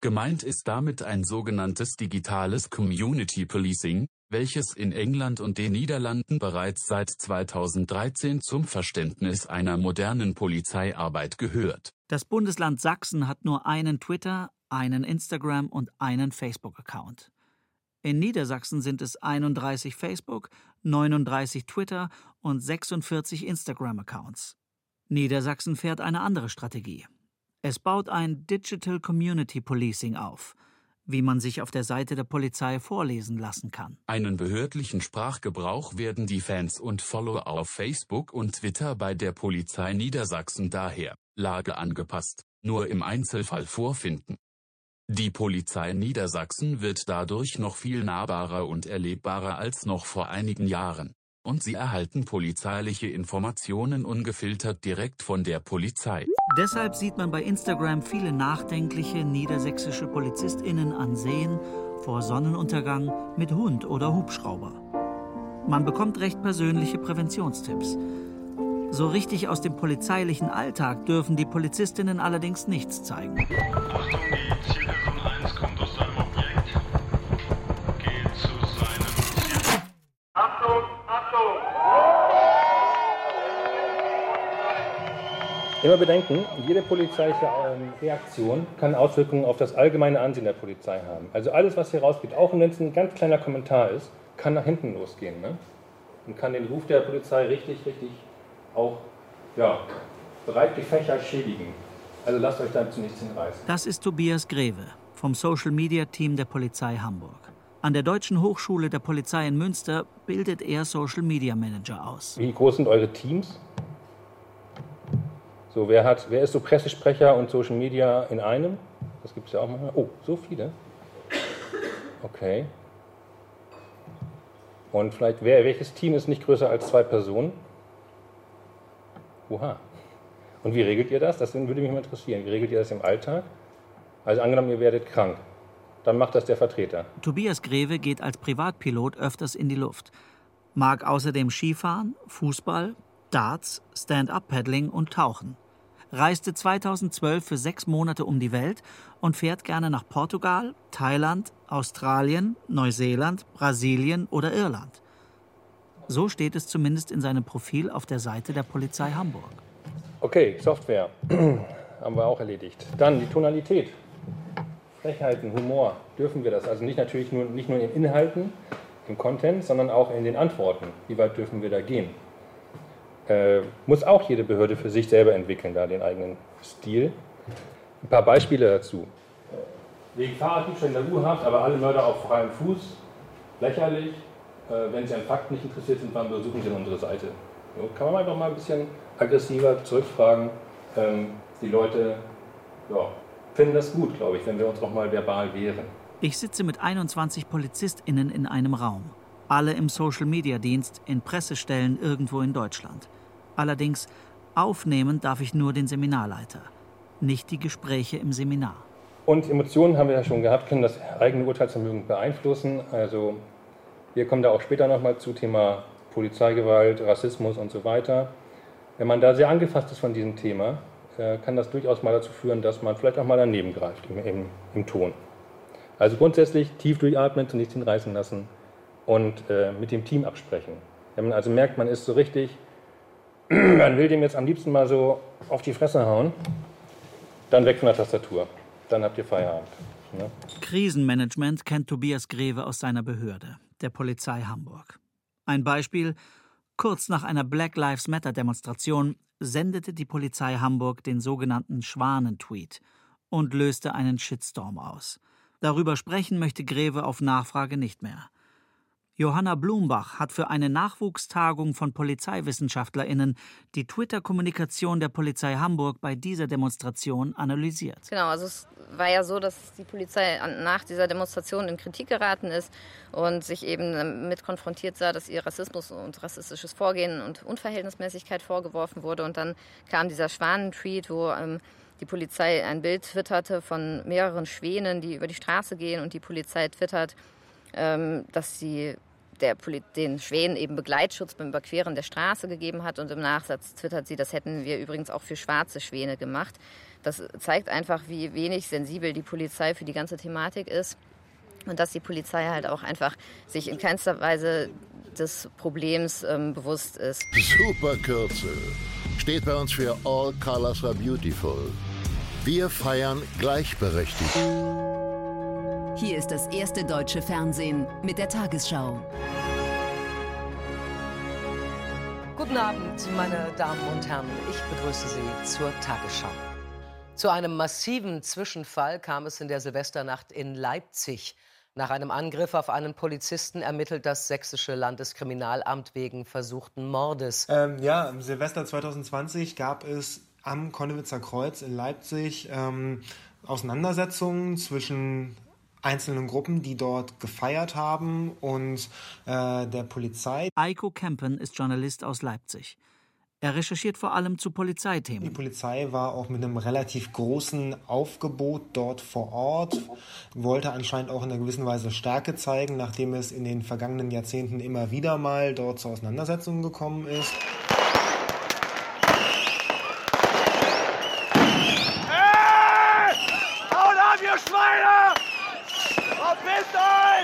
Gemeint ist damit ein sogenanntes digitales Community Policing, welches in England und den Niederlanden bereits seit 2013 zum Verständnis einer modernen Polizeiarbeit gehört.
Das Bundesland Sachsen hat nur einen Twitter, einen Instagram und einen Facebook-Account. In Niedersachsen sind es 31 Facebook, 39 Twitter und 46 Instagram-Accounts. Niedersachsen fährt eine andere Strategie. Es baut ein Digital Community Policing auf – wie man sich auf der Seite der Polizei vorlesen lassen kann.
Einen behördlichen Sprachgebrauch werden die Fans und Follower auf Facebook und Twitter bei der Polizei Niedersachsen daher, Lage angepasst, nur im Einzelfall vorfinden. Die Polizei Niedersachsen wird dadurch noch viel nahbarer und erlebbarer als noch vor einigen Jahren und sie erhalten polizeiliche Informationen ungefiltert direkt von der Polizei.
Deshalb sieht man bei Instagram viele nachdenkliche niedersächsische PolizistInnen an Seen vor Sonnenuntergang mit Hund oder Hubschrauber. Man bekommt recht persönliche Präventionstipps. So richtig aus dem polizeilichen Alltag dürfen die Polizistinnen allerdings nichts zeigen.
Achtung, die Zielperson 1
Immer bedenken, jede polizeiliche ähm, Reaktion kann Auswirkungen auf das allgemeine Ansehen der Polizei haben. Also alles, was hier rausgeht, auch wenn es ein ganz kleiner Kommentar ist, kann nach hinten losgehen. Ne? Und kann den Ruf der Polizei richtig, richtig auch ja, breit gefächert schädigen. Also lasst euch dazu nichts hinreißen.
Das ist Tobias Greve vom Social Media Team der Polizei Hamburg. An der Deutschen Hochschule der Polizei in Münster bildet er Social Media Manager aus.
Wie groß sind eure Teams? So, wer, hat, wer ist so Pressesprecher und Social Media in einem? Das gibt es ja auch manchmal. Oh, so viele? Okay. Und vielleicht, wer, welches Team ist nicht größer als zwei Personen? Oha. Und wie regelt ihr das? Das würde mich mal interessieren. Wie regelt ihr das im Alltag? Also angenommen, ihr werdet krank. Dann macht das der Vertreter.
Tobias Greve geht als Privatpilot öfters in die Luft. Mag außerdem Skifahren, Fußball, Darts, Stand-up-Paddling und Tauchen. Reiste 2012 für sechs Monate um die Welt und fährt gerne nach Portugal, Thailand, Australien, Neuseeland, Brasilien oder Irland. So steht es zumindest in seinem Profil auf der Seite der Polizei Hamburg.
Okay, Software haben wir auch erledigt. Dann die Tonalität. Frechheiten, Humor, dürfen wir das? Also nicht natürlich nur, nicht nur in den Inhalten, im Content, sondern auch in den Antworten. Wie weit dürfen wir da gehen? Äh, muss auch jede Behörde für sich selber entwickeln, da den eigenen Stil. Ein paar Beispiele dazu. Wegen Fahrraddiebstahl in der U-Haft, aber alle Mörder auf freiem Fuß. Lächerlich. Äh, wenn Sie an Fakten nicht interessiert sind, wann besuchen Sie unsere Seite? So, kann man einfach mal ein bisschen aggressiver zurückfragen. Ähm, die Leute ja, finden das gut, glaube ich, wenn wir uns noch mal verbal wehren.
Ich sitze mit 21 PolizistInnen in einem Raum. Alle im Social-Media-Dienst in Pressestellen irgendwo in Deutschland. Allerdings aufnehmen darf ich nur den Seminarleiter, nicht die Gespräche im Seminar.
Und Emotionen haben wir ja schon gehabt, können das eigene Urteilsvermögen beeinflussen. Also wir kommen da auch später nochmal zu Thema Polizeigewalt, Rassismus und so weiter. Wenn man da sehr angefasst ist von diesem Thema, äh, kann das durchaus mal dazu führen, dass man vielleicht auch mal daneben greift im, im, im Ton. Also grundsätzlich tief durchatmen, zunächst hinreißen lassen und äh, mit dem Team absprechen. Wenn man also merkt, man ist so richtig, man will dem jetzt am liebsten mal so auf die Fresse hauen, dann weg von der Tastatur. Dann habt ihr Feierabend. Ne?
Krisenmanagement kennt Tobias Greve aus seiner Behörde, der Polizei Hamburg. Ein Beispiel: Kurz nach einer Black Lives Matter Demonstration sendete die Polizei Hamburg den sogenannten Schwanentweet und löste einen Shitstorm aus. Darüber sprechen möchte Greve auf Nachfrage nicht mehr. Johanna Blumbach hat für eine Nachwuchstagung von PolizeiwissenschaftlerInnen die Twitter-Kommunikation der Polizei Hamburg bei dieser Demonstration analysiert.
Genau, also es war ja so, dass die Polizei nach dieser Demonstration in Kritik geraten ist und sich eben damit konfrontiert sah, dass ihr Rassismus und rassistisches Vorgehen und Unverhältnismäßigkeit vorgeworfen wurde. Und dann kam dieser Schwanentweet, wo ähm, die Polizei ein Bild twitterte von mehreren Schwänen, die über die Straße gehen und die Polizei twittert, ähm, dass sie den Schwänen eben Begleitschutz beim Überqueren der Straße gegeben hat. Und im Nachsatz twittert sie, das hätten wir übrigens auch für schwarze Schwäne gemacht. Das zeigt einfach, wie wenig sensibel die Polizei für die ganze Thematik ist. Und dass die Polizei halt auch einfach sich in keinster Weise des Problems ähm, bewusst ist.
Super Kürzel. Steht bei uns für All Colors are Beautiful. Wir feiern Gleichberechtigung.
Hier ist das erste deutsche Fernsehen mit der Tagesschau.
Guten Abend, meine Damen und Herren. Ich begrüße Sie zur Tagesschau. Zu einem massiven Zwischenfall kam es in der Silvesternacht in Leipzig. Nach einem Angriff auf einen Polizisten ermittelt das sächsische Landeskriminalamt wegen versuchten Mordes.
Ähm, ja, im Silvester 2020 gab es am Konnewitzer Kreuz in Leipzig ähm, Auseinandersetzungen zwischen einzelnen Gruppen, die dort gefeiert haben und äh, der Polizei.
Eiko Kempen ist Journalist aus Leipzig. Er recherchiert vor allem zu Polizeithemen.
Die Polizei war auch mit einem relativ großen Aufgebot dort vor Ort, wollte anscheinend auch in einer gewissen Weise Stärke zeigen, nachdem es in den vergangenen Jahrzehnten immer wieder mal dort zu Auseinandersetzungen gekommen ist.
Hey! Haut ab, ihr Schweine!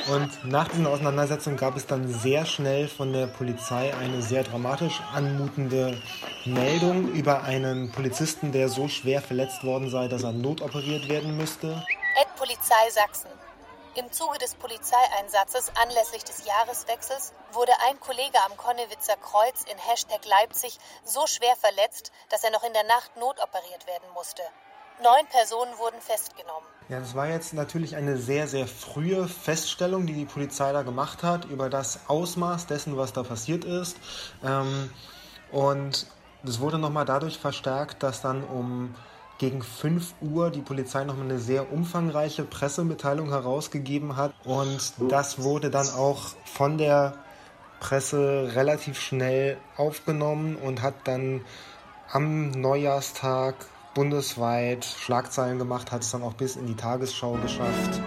Und nach diesen Auseinandersetzungen gab es dann sehr schnell von der Polizei eine sehr dramatisch anmutende Meldung über einen Polizisten, der so schwer verletzt worden sei, dass er notoperiert werden müsste.
Ed Polizei Sachsen. Im Zuge des Polizeieinsatzes anlässlich des Jahreswechsels wurde ein Kollege am Konnewitzer Kreuz in Hashtag Leipzig so schwer verletzt, dass er noch in der Nacht notoperiert werden musste. Neun Personen wurden festgenommen.
Ja, das war jetzt natürlich eine sehr, sehr frühe Feststellung, die die Polizei da gemacht hat über das Ausmaß dessen, was da passiert ist. Ähm, und das wurde nochmal dadurch verstärkt, dass dann um gegen 5 Uhr die Polizei nochmal eine sehr umfangreiche Pressemitteilung herausgegeben hat. Und das wurde dann auch von der Presse relativ schnell aufgenommen und hat dann am Neujahrstag bundesweit Schlagzeilen gemacht, hat es dann auch bis in die Tagesschau geschafft.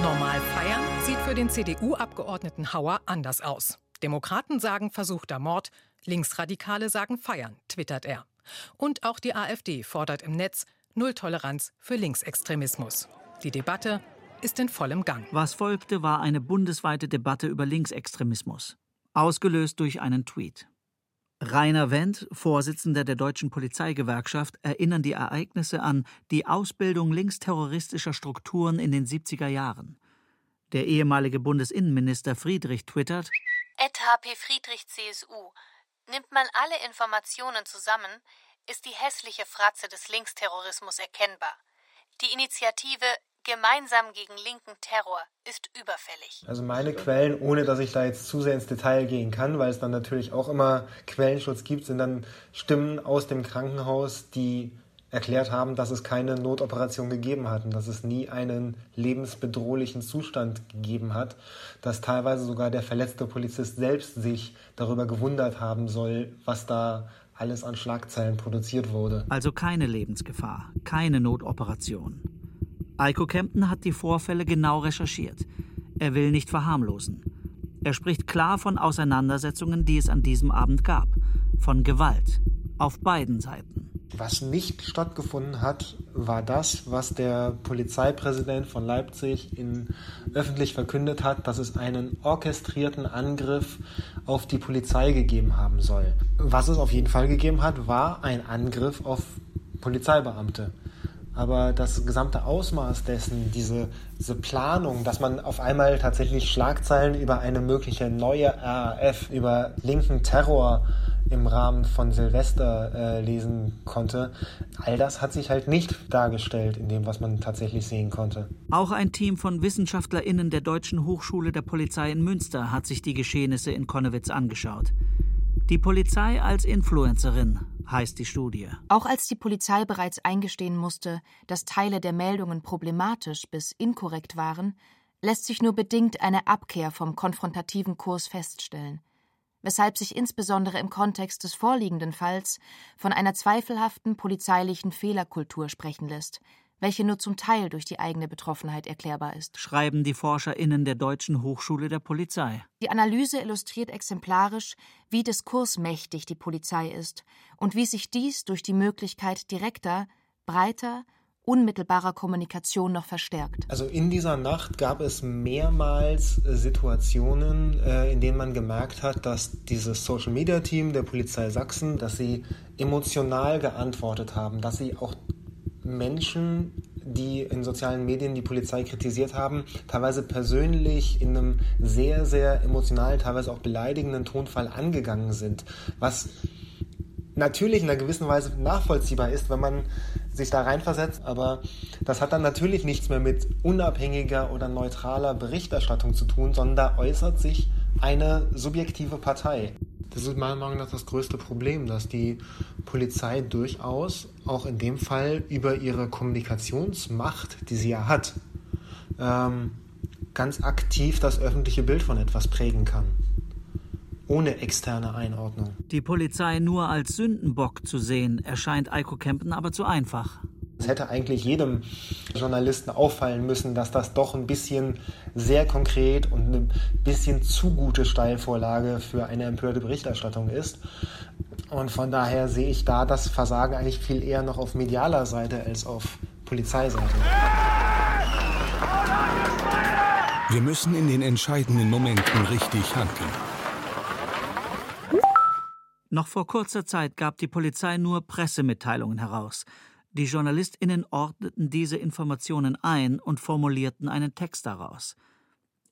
Normal feiern sieht für den CDU-Abgeordneten Hauer anders aus. Demokraten sagen versuchter Mord, Linksradikale sagen feiern, twittert er. Und auch die AfD fordert im Netz Null Toleranz für Linksextremismus. Die Debatte ist in vollem Gang.
Was folgte, war eine bundesweite Debatte über Linksextremismus, ausgelöst durch einen Tweet. Rainer Wendt, Vorsitzender der Deutschen Polizeigewerkschaft, erinnern die Ereignisse an die Ausbildung linksterroristischer Strukturen in den 70er Jahren. Der ehemalige Bundesinnenminister Friedrich twittert:
Ed HP Friedrich CSU. Nimmt man alle Informationen zusammen, ist die hässliche Fratze des Linksterrorismus erkennbar. Die Initiative Gemeinsam gegen linken Terror ist überfällig.
Also meine Quellen, ohne dass ich da jetzt zu sehr ins Detail gehen kann, weil es dann natürlich auch immer Quellenschutz gibt, sind dann Stimmen aus dem Krankenhaus, die erklärt haben, dass es keine Notoperation gegeben hat und dass es nie einen lebensbedrohlichen Zustand gegeben hat, dass teilweise sogar der verletzte Polizist selbst sich darüber gewundert haben soll, was da alles an Schlagzeilen produziert wurde.
Also keine Lebensgefahr, keine Notoperation. Eiko Kempten hat die Vorfälle genau recherchiert. Er will nicht verharmlosen. Er spricht klar von Auseinandersetzungen, die es an diesem Abend gab. Von Gewalt. Auf beiden Seiten.
Was nicht stattgefunden hat, war das, was der Polizeipräsident von Leipzig in, öffentlich verkündet hat, dass es einen orchestrierten Angriff auf die Polizei gegeben haben soll. Was es auf jeden Fall gegeben hat, war ein Angriff auf Polizeibeamte. Aber das gesamte Ausmaß dessen, diese, diese Planung, dass man auf einmal tatsächlich Schlagzeilen über eine mögliche neue RAF, über linken Terror im Rahmen von Silvester äh, lesen konnte, all das hat sich halt nicht dargestellt in dem, was man tatsächlich sehen konnte.
Auch ein Team von WissenschaftlerInnen der Deutschen Hochschule der Polizei in Münster hat sich die Geschehnisse in Konnewitz angeschaut. Die Polizei als Influencerin heißt die Studie.
Auch als die Polizei bereits eingestehen musste, dass Teile der Meldungen problematisch bis inkorrekt waren, lässt sich nur bedingt eine Abkehr vom konfrontativen Kurs feststellen, weshalb sich insbesondere im Kontext des vorliegenden Falls von einer zweifelhaften polizeilichen Fehlerkultur sprechen lässt, welche nur zum Teil durch die eigene Betroffenheit erklärbar ist.
Schreiben die ForscherInnen der Deutschen Hochschule der Polizei.
Die Analyse illustriert exemplarisch, wie diskursmächtig die Polizei ist und wie sich dies durch die Möglichkeit direkter, breiter, unmittelbarer Kommunikation noch verstärkt.
Also in dieser Nacht gab es mehrmals Situationen, äh, in denen man gemerkt hat, dass dieses Social Media Team der Polizei Sachsen, dass sie emotional geantwortet haben, dass sie auch Menschen, die in sozialen Medien die Polizei kritisiert haben, teilweise persönlich in einem sehr, sehr emotionalen, teilweise auch beleidigenden Tonfall angegangen sind. Was natürlich in einer gewissen Weise nachvollziehbar ist, wenn man sich da reinversetzt, aber das hat dann natürlich nichts mehr mit unabhängiger oder neutraler Berichterstattung zu tun, sondern da äußert sich eine subjektive Partei. Das ist meiner Meinung nach das größte Problem, dass die Polizei durchaus auch in dem Fall über ihre Kommunikationsmacht, die sie ja hat, ähm, ganz aktiv das öffentliche Bild von etwas prägen kann. Ohne externe Einordnung.
Die Polizei nur als Sündenbock zu sehen, erscheint Eiko Kempen aber zu einfach.
Es hätte eigentlich jedem Journalisten auffallen müssen, dass das doch ein bisschen sehr konkret und ein bisschen zu gute Steilvorlage für eine empörte Berichterstattung ist. Und von daher sehe ich da das Versagen eigentlich viel eher noch auf medialer Seite als auf Polizeiseite.
Wir müssen in den entscheidenden Momenten richtig handeln.
Noch vor kurzer Zeit gab die Polizei nur Pressemitteilungen heraus. Die JournalistInnen ordneten diese Informationen ein und formulierten einen Text daraus.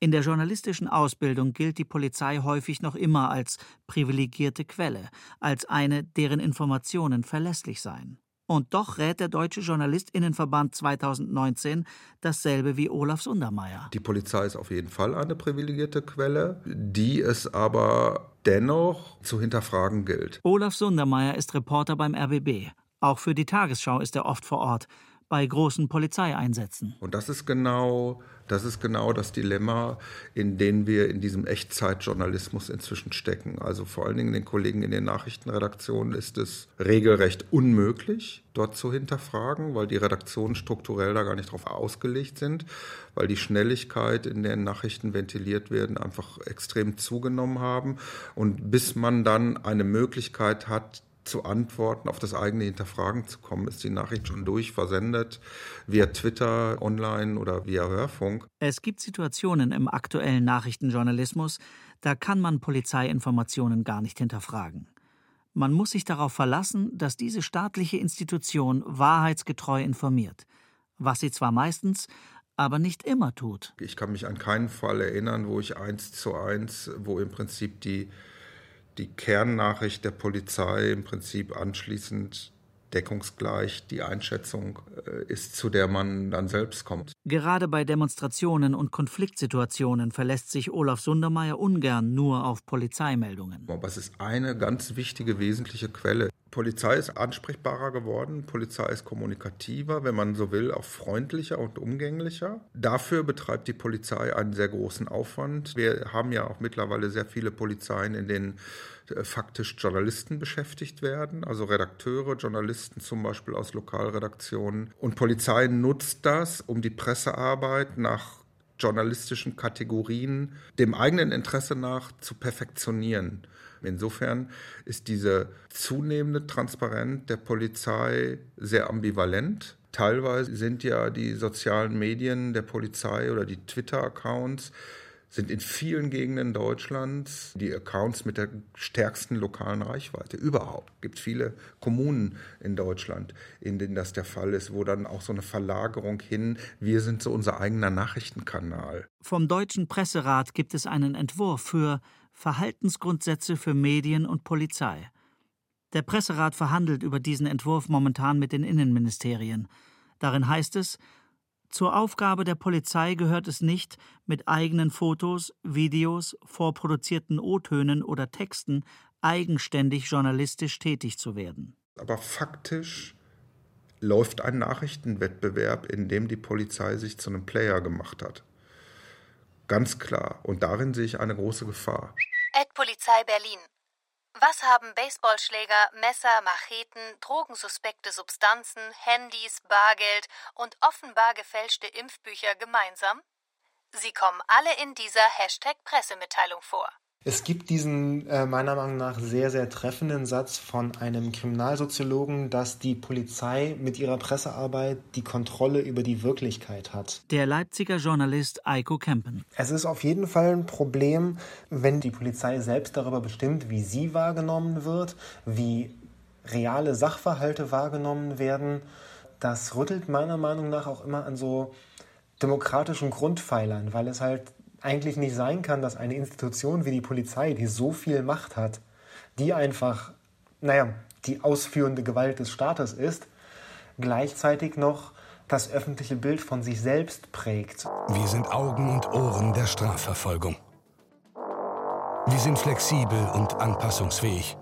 In der journalistischen Ausbildung gilt die Polizei häufig noch immer als privilegierte Quelle, als eine, deren Informationen verlässlich seien. Und doch rät der Deutsche Journalistinnenverband 2019 dasselbe wie Olaf Sundermeier.
Die Polizei ist auf jeden Fall eine privilegierte Quelle, die es aber dennoch zu hinterfragen gilt.
Olaf Sundermeier ist Reporter beim RBB. Auch für die Tagesschau ist er oft vor Ort, bei großen Polizeieinsätzen.
Und das ist genau, das ist genau das Dilemma, in dem wir in diesem Echtzeitjournalismus inzwischen stecken. Also vor allen Dingen den Kollegen in den Nachrichtenredaktionen ist es regelrecht unmöglich, dort zu hinterfragen, weil die Redaktionen strukturell da gar nicht drauf ausgelegt sind, weil die Schnelligkeit, in der Nachrichten ventiliert werden, einfach extrem zugenommen haben. Und bis man dann eine Möglichkeit hat, zu antworten, auf das eigene Hinterfragen zu kommen. Ist die Nachricht schon durch, versendet, via Twitter, online oder via Hörfunk?
Es gibt Situationen im aktuellen Nachrichtenjournalismus, da kann man Polizeiinformationen gar nicht hinterfragen. Man muss sich darauf verlassen, dass diese staatliche Institution wahrheitsgetreu informiert, was sie zwar meistens, aber nicht immer tut.
Ich kann mich an keinen Fall erinnern, wo ich eins zu eins, wo im Prinzip die, die Kernnachricht der Polizei im Prinzip anschließend deckungsgleich die Einschätzung äh, ist, zu der man dann selbst kommt.
Gerade bei Demonstrationen und Konfliktsituationen verlässt sich Olaf Sundermeier ungern nur auf Polizeimeldungen.
Aber es ist eine ganz wichtige, wesentliche Quelle. Polizei ist ansprechbarer geworden, Polizei ist kommunikativer, wenn man so will, auch freundlicher und umgänglicher. Dafür betreibt die Polizei einen sehr großen Aufwand. Wir haben ja auch mittlerweile sehr viele Polizeien, in äh, faktisch Journalisten beschäftigt werden, also Redakteure, Journalisten zum Beispiel aus Lokalredaktionen. Und Polizei nutzt das, um die Pressearbeit nach journalistischen Kategorien dem eigenen Interesse nach zu perfektionieren. Insofern ist diese zunehmende Transparenz der Polizei sehr ambivalent. Teilweise sind ja die sozialen Medien der Polizei oder die Twitter-Accounts sind in vielen Gegenden Deutschlands die Accounts mit der stärksten lokalen Reichweite überhaupt. Es gibt viele Kommunen in Deutschland, in denen das der Fall ist, wo dann auch so eine Verlagerung hin, wir sind so unser eigener Nachrichtenkanal.
Vom Deutschen Presserat gibt es einen Entwurf für Verhaltensgrundsätze für Medien und Polizei. Der Presserat verhandelt über diesen Entwurf momentan mit den Innenministerien. Darin heißt es, zur Aufgabe der Polizei gehört es nicht, mit eigenen Fotos, Videos, vorproduzierten O-Tönen oder Texten eigenständig journalistisch tätig zu werden.
Aber faktisch läuft ein Nachrichtenwettbewerb, in dem die Polizei sich zu einem Player gemacht hat. Ganz klar. Und darin sehe ich eine große Gefahr.
Ad Polizei Berlin. Was haben Baseballschläger, Messer, Macheten, drogensuspekte Substanzen, Handys, Bargeld und offenbar gefälschte Impfbücher gemeinsam? Sie kommen alle in dieser Hashtag Pressemitteilung vor.
Es gibt diesen äh, meiner Meinung nach sehr, sehr treffenden Satz von einem Kriminalsoziologen, dass die Polizei mit ihrer Pressearbeit die Kontrolle über die Wirklichkeit hat.
Der Leipziger Journalist Eiko Kempen.
Es ist auf jeden Fall ein Problem, wenn die Polizei selbst darüber bestimmt, wie sie wahrgenommen wird, wie reale Sachverhalte wahrgenommen werden. Das rüttelt meiner Meinung nach auch immer an so demokratischen Grundpfeilern, weil es halt eigentlich nicht sein kann, dass eine Institution wie die Polizei, die so viel Macht hat, die einfach, naja, die ausführende Gewalt des Staates ist, gleichzeitig noch das öffentliche Bild von sich selbst prägt.
Wir sind Augen und Ohren der Strafverfolgung. Wir sind flexibel und anpassungsfähig.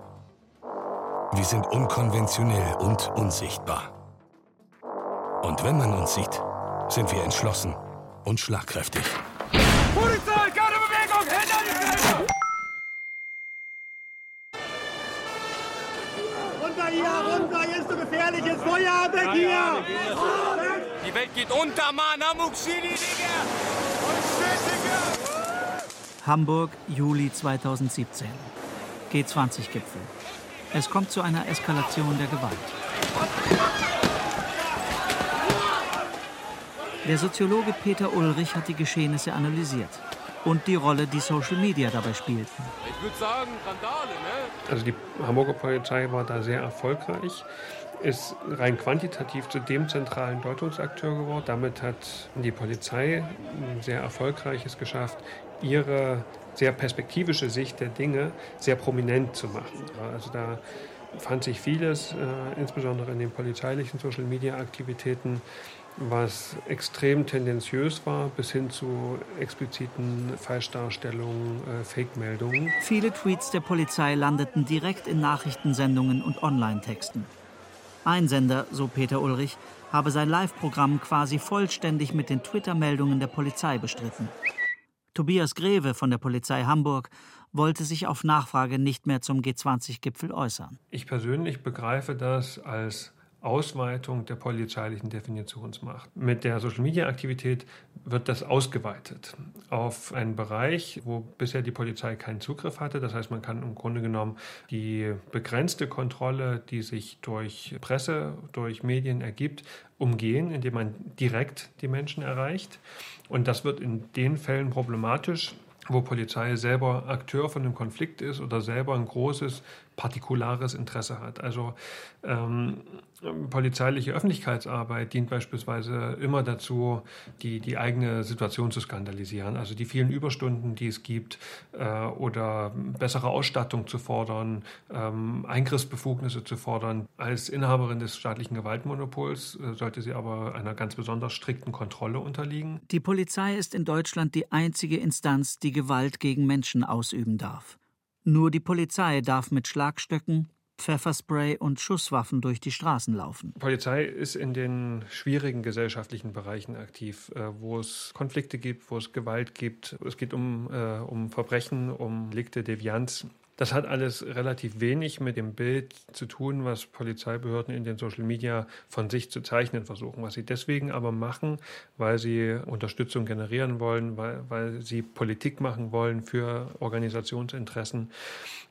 Wir sind unkonventionell und unsichtbar. Und wenn man uns sieht, sind wir entschlossen und schlagkräftig.
Polizei, keine Bewegung! Hände an die Felder!
Runter hier, runter! Ist so gefährliches Feuer! Weg hier!
Die Welt geht unter, Mann! Hamburg shit, Digga!
Hamburg, Juli 2017. G20-Gipfel. Es kommt zu einer Eskalation der Gewalt. Der Soziologe Peter Ulrich hat die Geschehnisse analysiert und die Rolle, die Social Media dabei spielten.
Ich würde sagen, Randale, ne?
Also die Hamburger Polizei war da sehr erfolgreich, ist rein quantitativ zu dem zentralen Deutungsakteur geworden. Damit hat die Polizei ein sehr erfolgreiches geschafft, ihre sehr perspektivische Sicht der Dinge sehr prominent zu machen. Also da fand sich vieles, äh, insbesondere in den polizeilichen Social-Media-Aktivitäten, was extrem tendenziös war, bis hin zu expliziten Falschdarstellungen, äh, Fake-Meldungen.
Viele Tweets der Polizei landeten direkt in Nachrichtensendungen und Online-Texten. Ein Sender, so Peter Ulrich, habe sein Live-Programm quasi vollständig mit den Twitter-Meldungen der Polizei bestritten. Tobias Greve von der Polizei Hamburg wollte sich auf Nachfrage nicht mehr zum G20-Gipfel äußern.
Ich persönlich begreife das als Ausweitung der polizeilichen Definitionsmacht. Mit der Social-Media-Aktivität wird das ausgeweitet auf einen Bereich, wo bisher die Polizei keinen Zugriff hatte. Das heißt, man kann im Grunde genommen die begrenzte Kontrolle, die sich durch Presse, durch Medien ergibt, umgehen, indem man direkt die Menschen erreicht. Und das wird in den Fällen problematisch, wo Polizei selber Akteur von einem Konflikt ist oder selber ein großes partikulares Interesse hat. Also ähm, polizeiliche Öffentlichkeitsarbeit dient beispielsweise immer dazu, die, die eigene Situation zu skandalisieren. Also die vielen Überstunden, die es gibt, äh, oder bessere Ausstattung zu fordern, ähm, Eingriffsbefugnisse zu fordern. Als Inhaberin des staatlichen Gewaltmonopols äh, sollte sie aber einer ganz besonders strikten Kontrolle unterliegen.
Die Polizei ist in Deutschland die einzige Instanz, die Gewalt gegen Menschen ausüben darf. Nur die Polizei darf mit Schlagstöcken, Pfefferspray und Schusswaffen durch die Straßen laufen.
Polizei ist in den schwierigen gesellschaftlichen Bereichen aktiv, äh, wo es Konflikte gibt, wo es Gewalt gibt. Es geht um, äh, um Verbrechen, um Delikte, Devianz. Das hat alles relativ wenig mit dem Bild zu tun, was Polizeibehörden in den Social Media von sich zu zeichnen versuchen. Was sie deswegen aber machen, weil sie Unterstützung generieren wollen, weil, weil sie Politik machen wollen für Organisationsinteressen.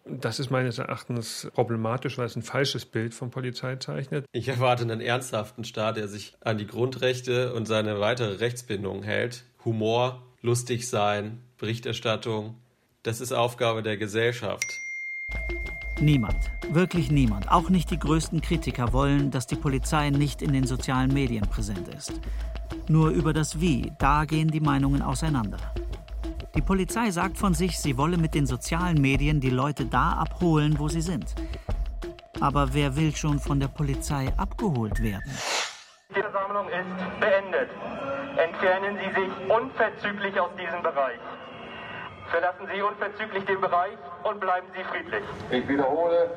Das ist meines Erachtens problematisch, weil es ein falsches Bild von Polizei zeichnet.
Ich erwarte einen ernsthaften Staat, der sich an die Grundrechte und seine weitere Rechtsbindung hält. Humor, lustig sein, Berichterstattung, das ist Aufgabe der Gesellschaft.
Niemand, wirklich niemand, auch nicht die größten Kritiker wollen, dass die Polizei nicht in den sozialen Medien präsent ist. Nur über das Wie, da gehen die Meinungen auseinander. Die Polizei sagt von sich, sie wolle mit den sozialen Medien die Leute da abholen, wo sie sind. Aber wer will schon von der Polizei abgeholt werden?
Die Versammlung ist beendet. Entfernen Sie sich unverzüglich aus diesem Bereich. Verlassen Sie unverzüglich den Bereich und bleiben Sie friedlich.
Ich wiederhole,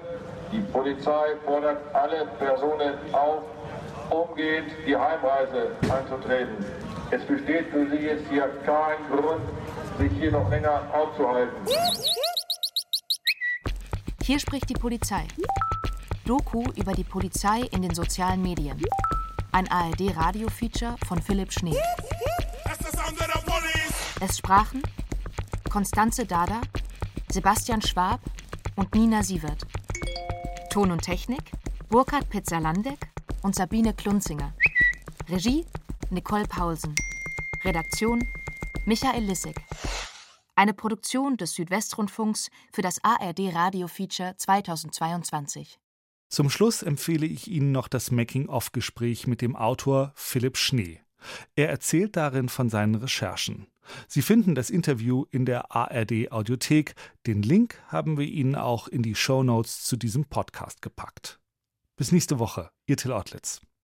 die Polizei fordert alle Personen auf, umgehend die Heimreise anzutreten. Es besteht für Sie jetzt hier kein Grund, sich hier noch länger aufzuhalten.
Hier spricht die Polizei. Doku über die Polizei in den sozialen Medien. Ein ARD-Radio-Feature von Philipp Schnee. Es sprachen Konstanze Dada, Sebastian Schwab und Nina Sievert. Ton und Technik Burkhard Pizzalandek und Sabine Klunzinger. Regie Nicole Paulsen. Redaktion Michael Lissig. Eine Produktion des Südwestrundfunks für das ARD Radio Feature 2022.
Zum Schluss empfehle ich Ihnen noch das Making-of-Gespräch mit dem Autor Philipp Schnee. Er erzählt darin von seinen Recherchen. Sie finden das Interview in der ARD Audiothek. Den Link haben wir Ihnen auch in die Show Notes zu diesem Podcast gepackt. Bis nächste Woche, Ihr Till Ortlitz.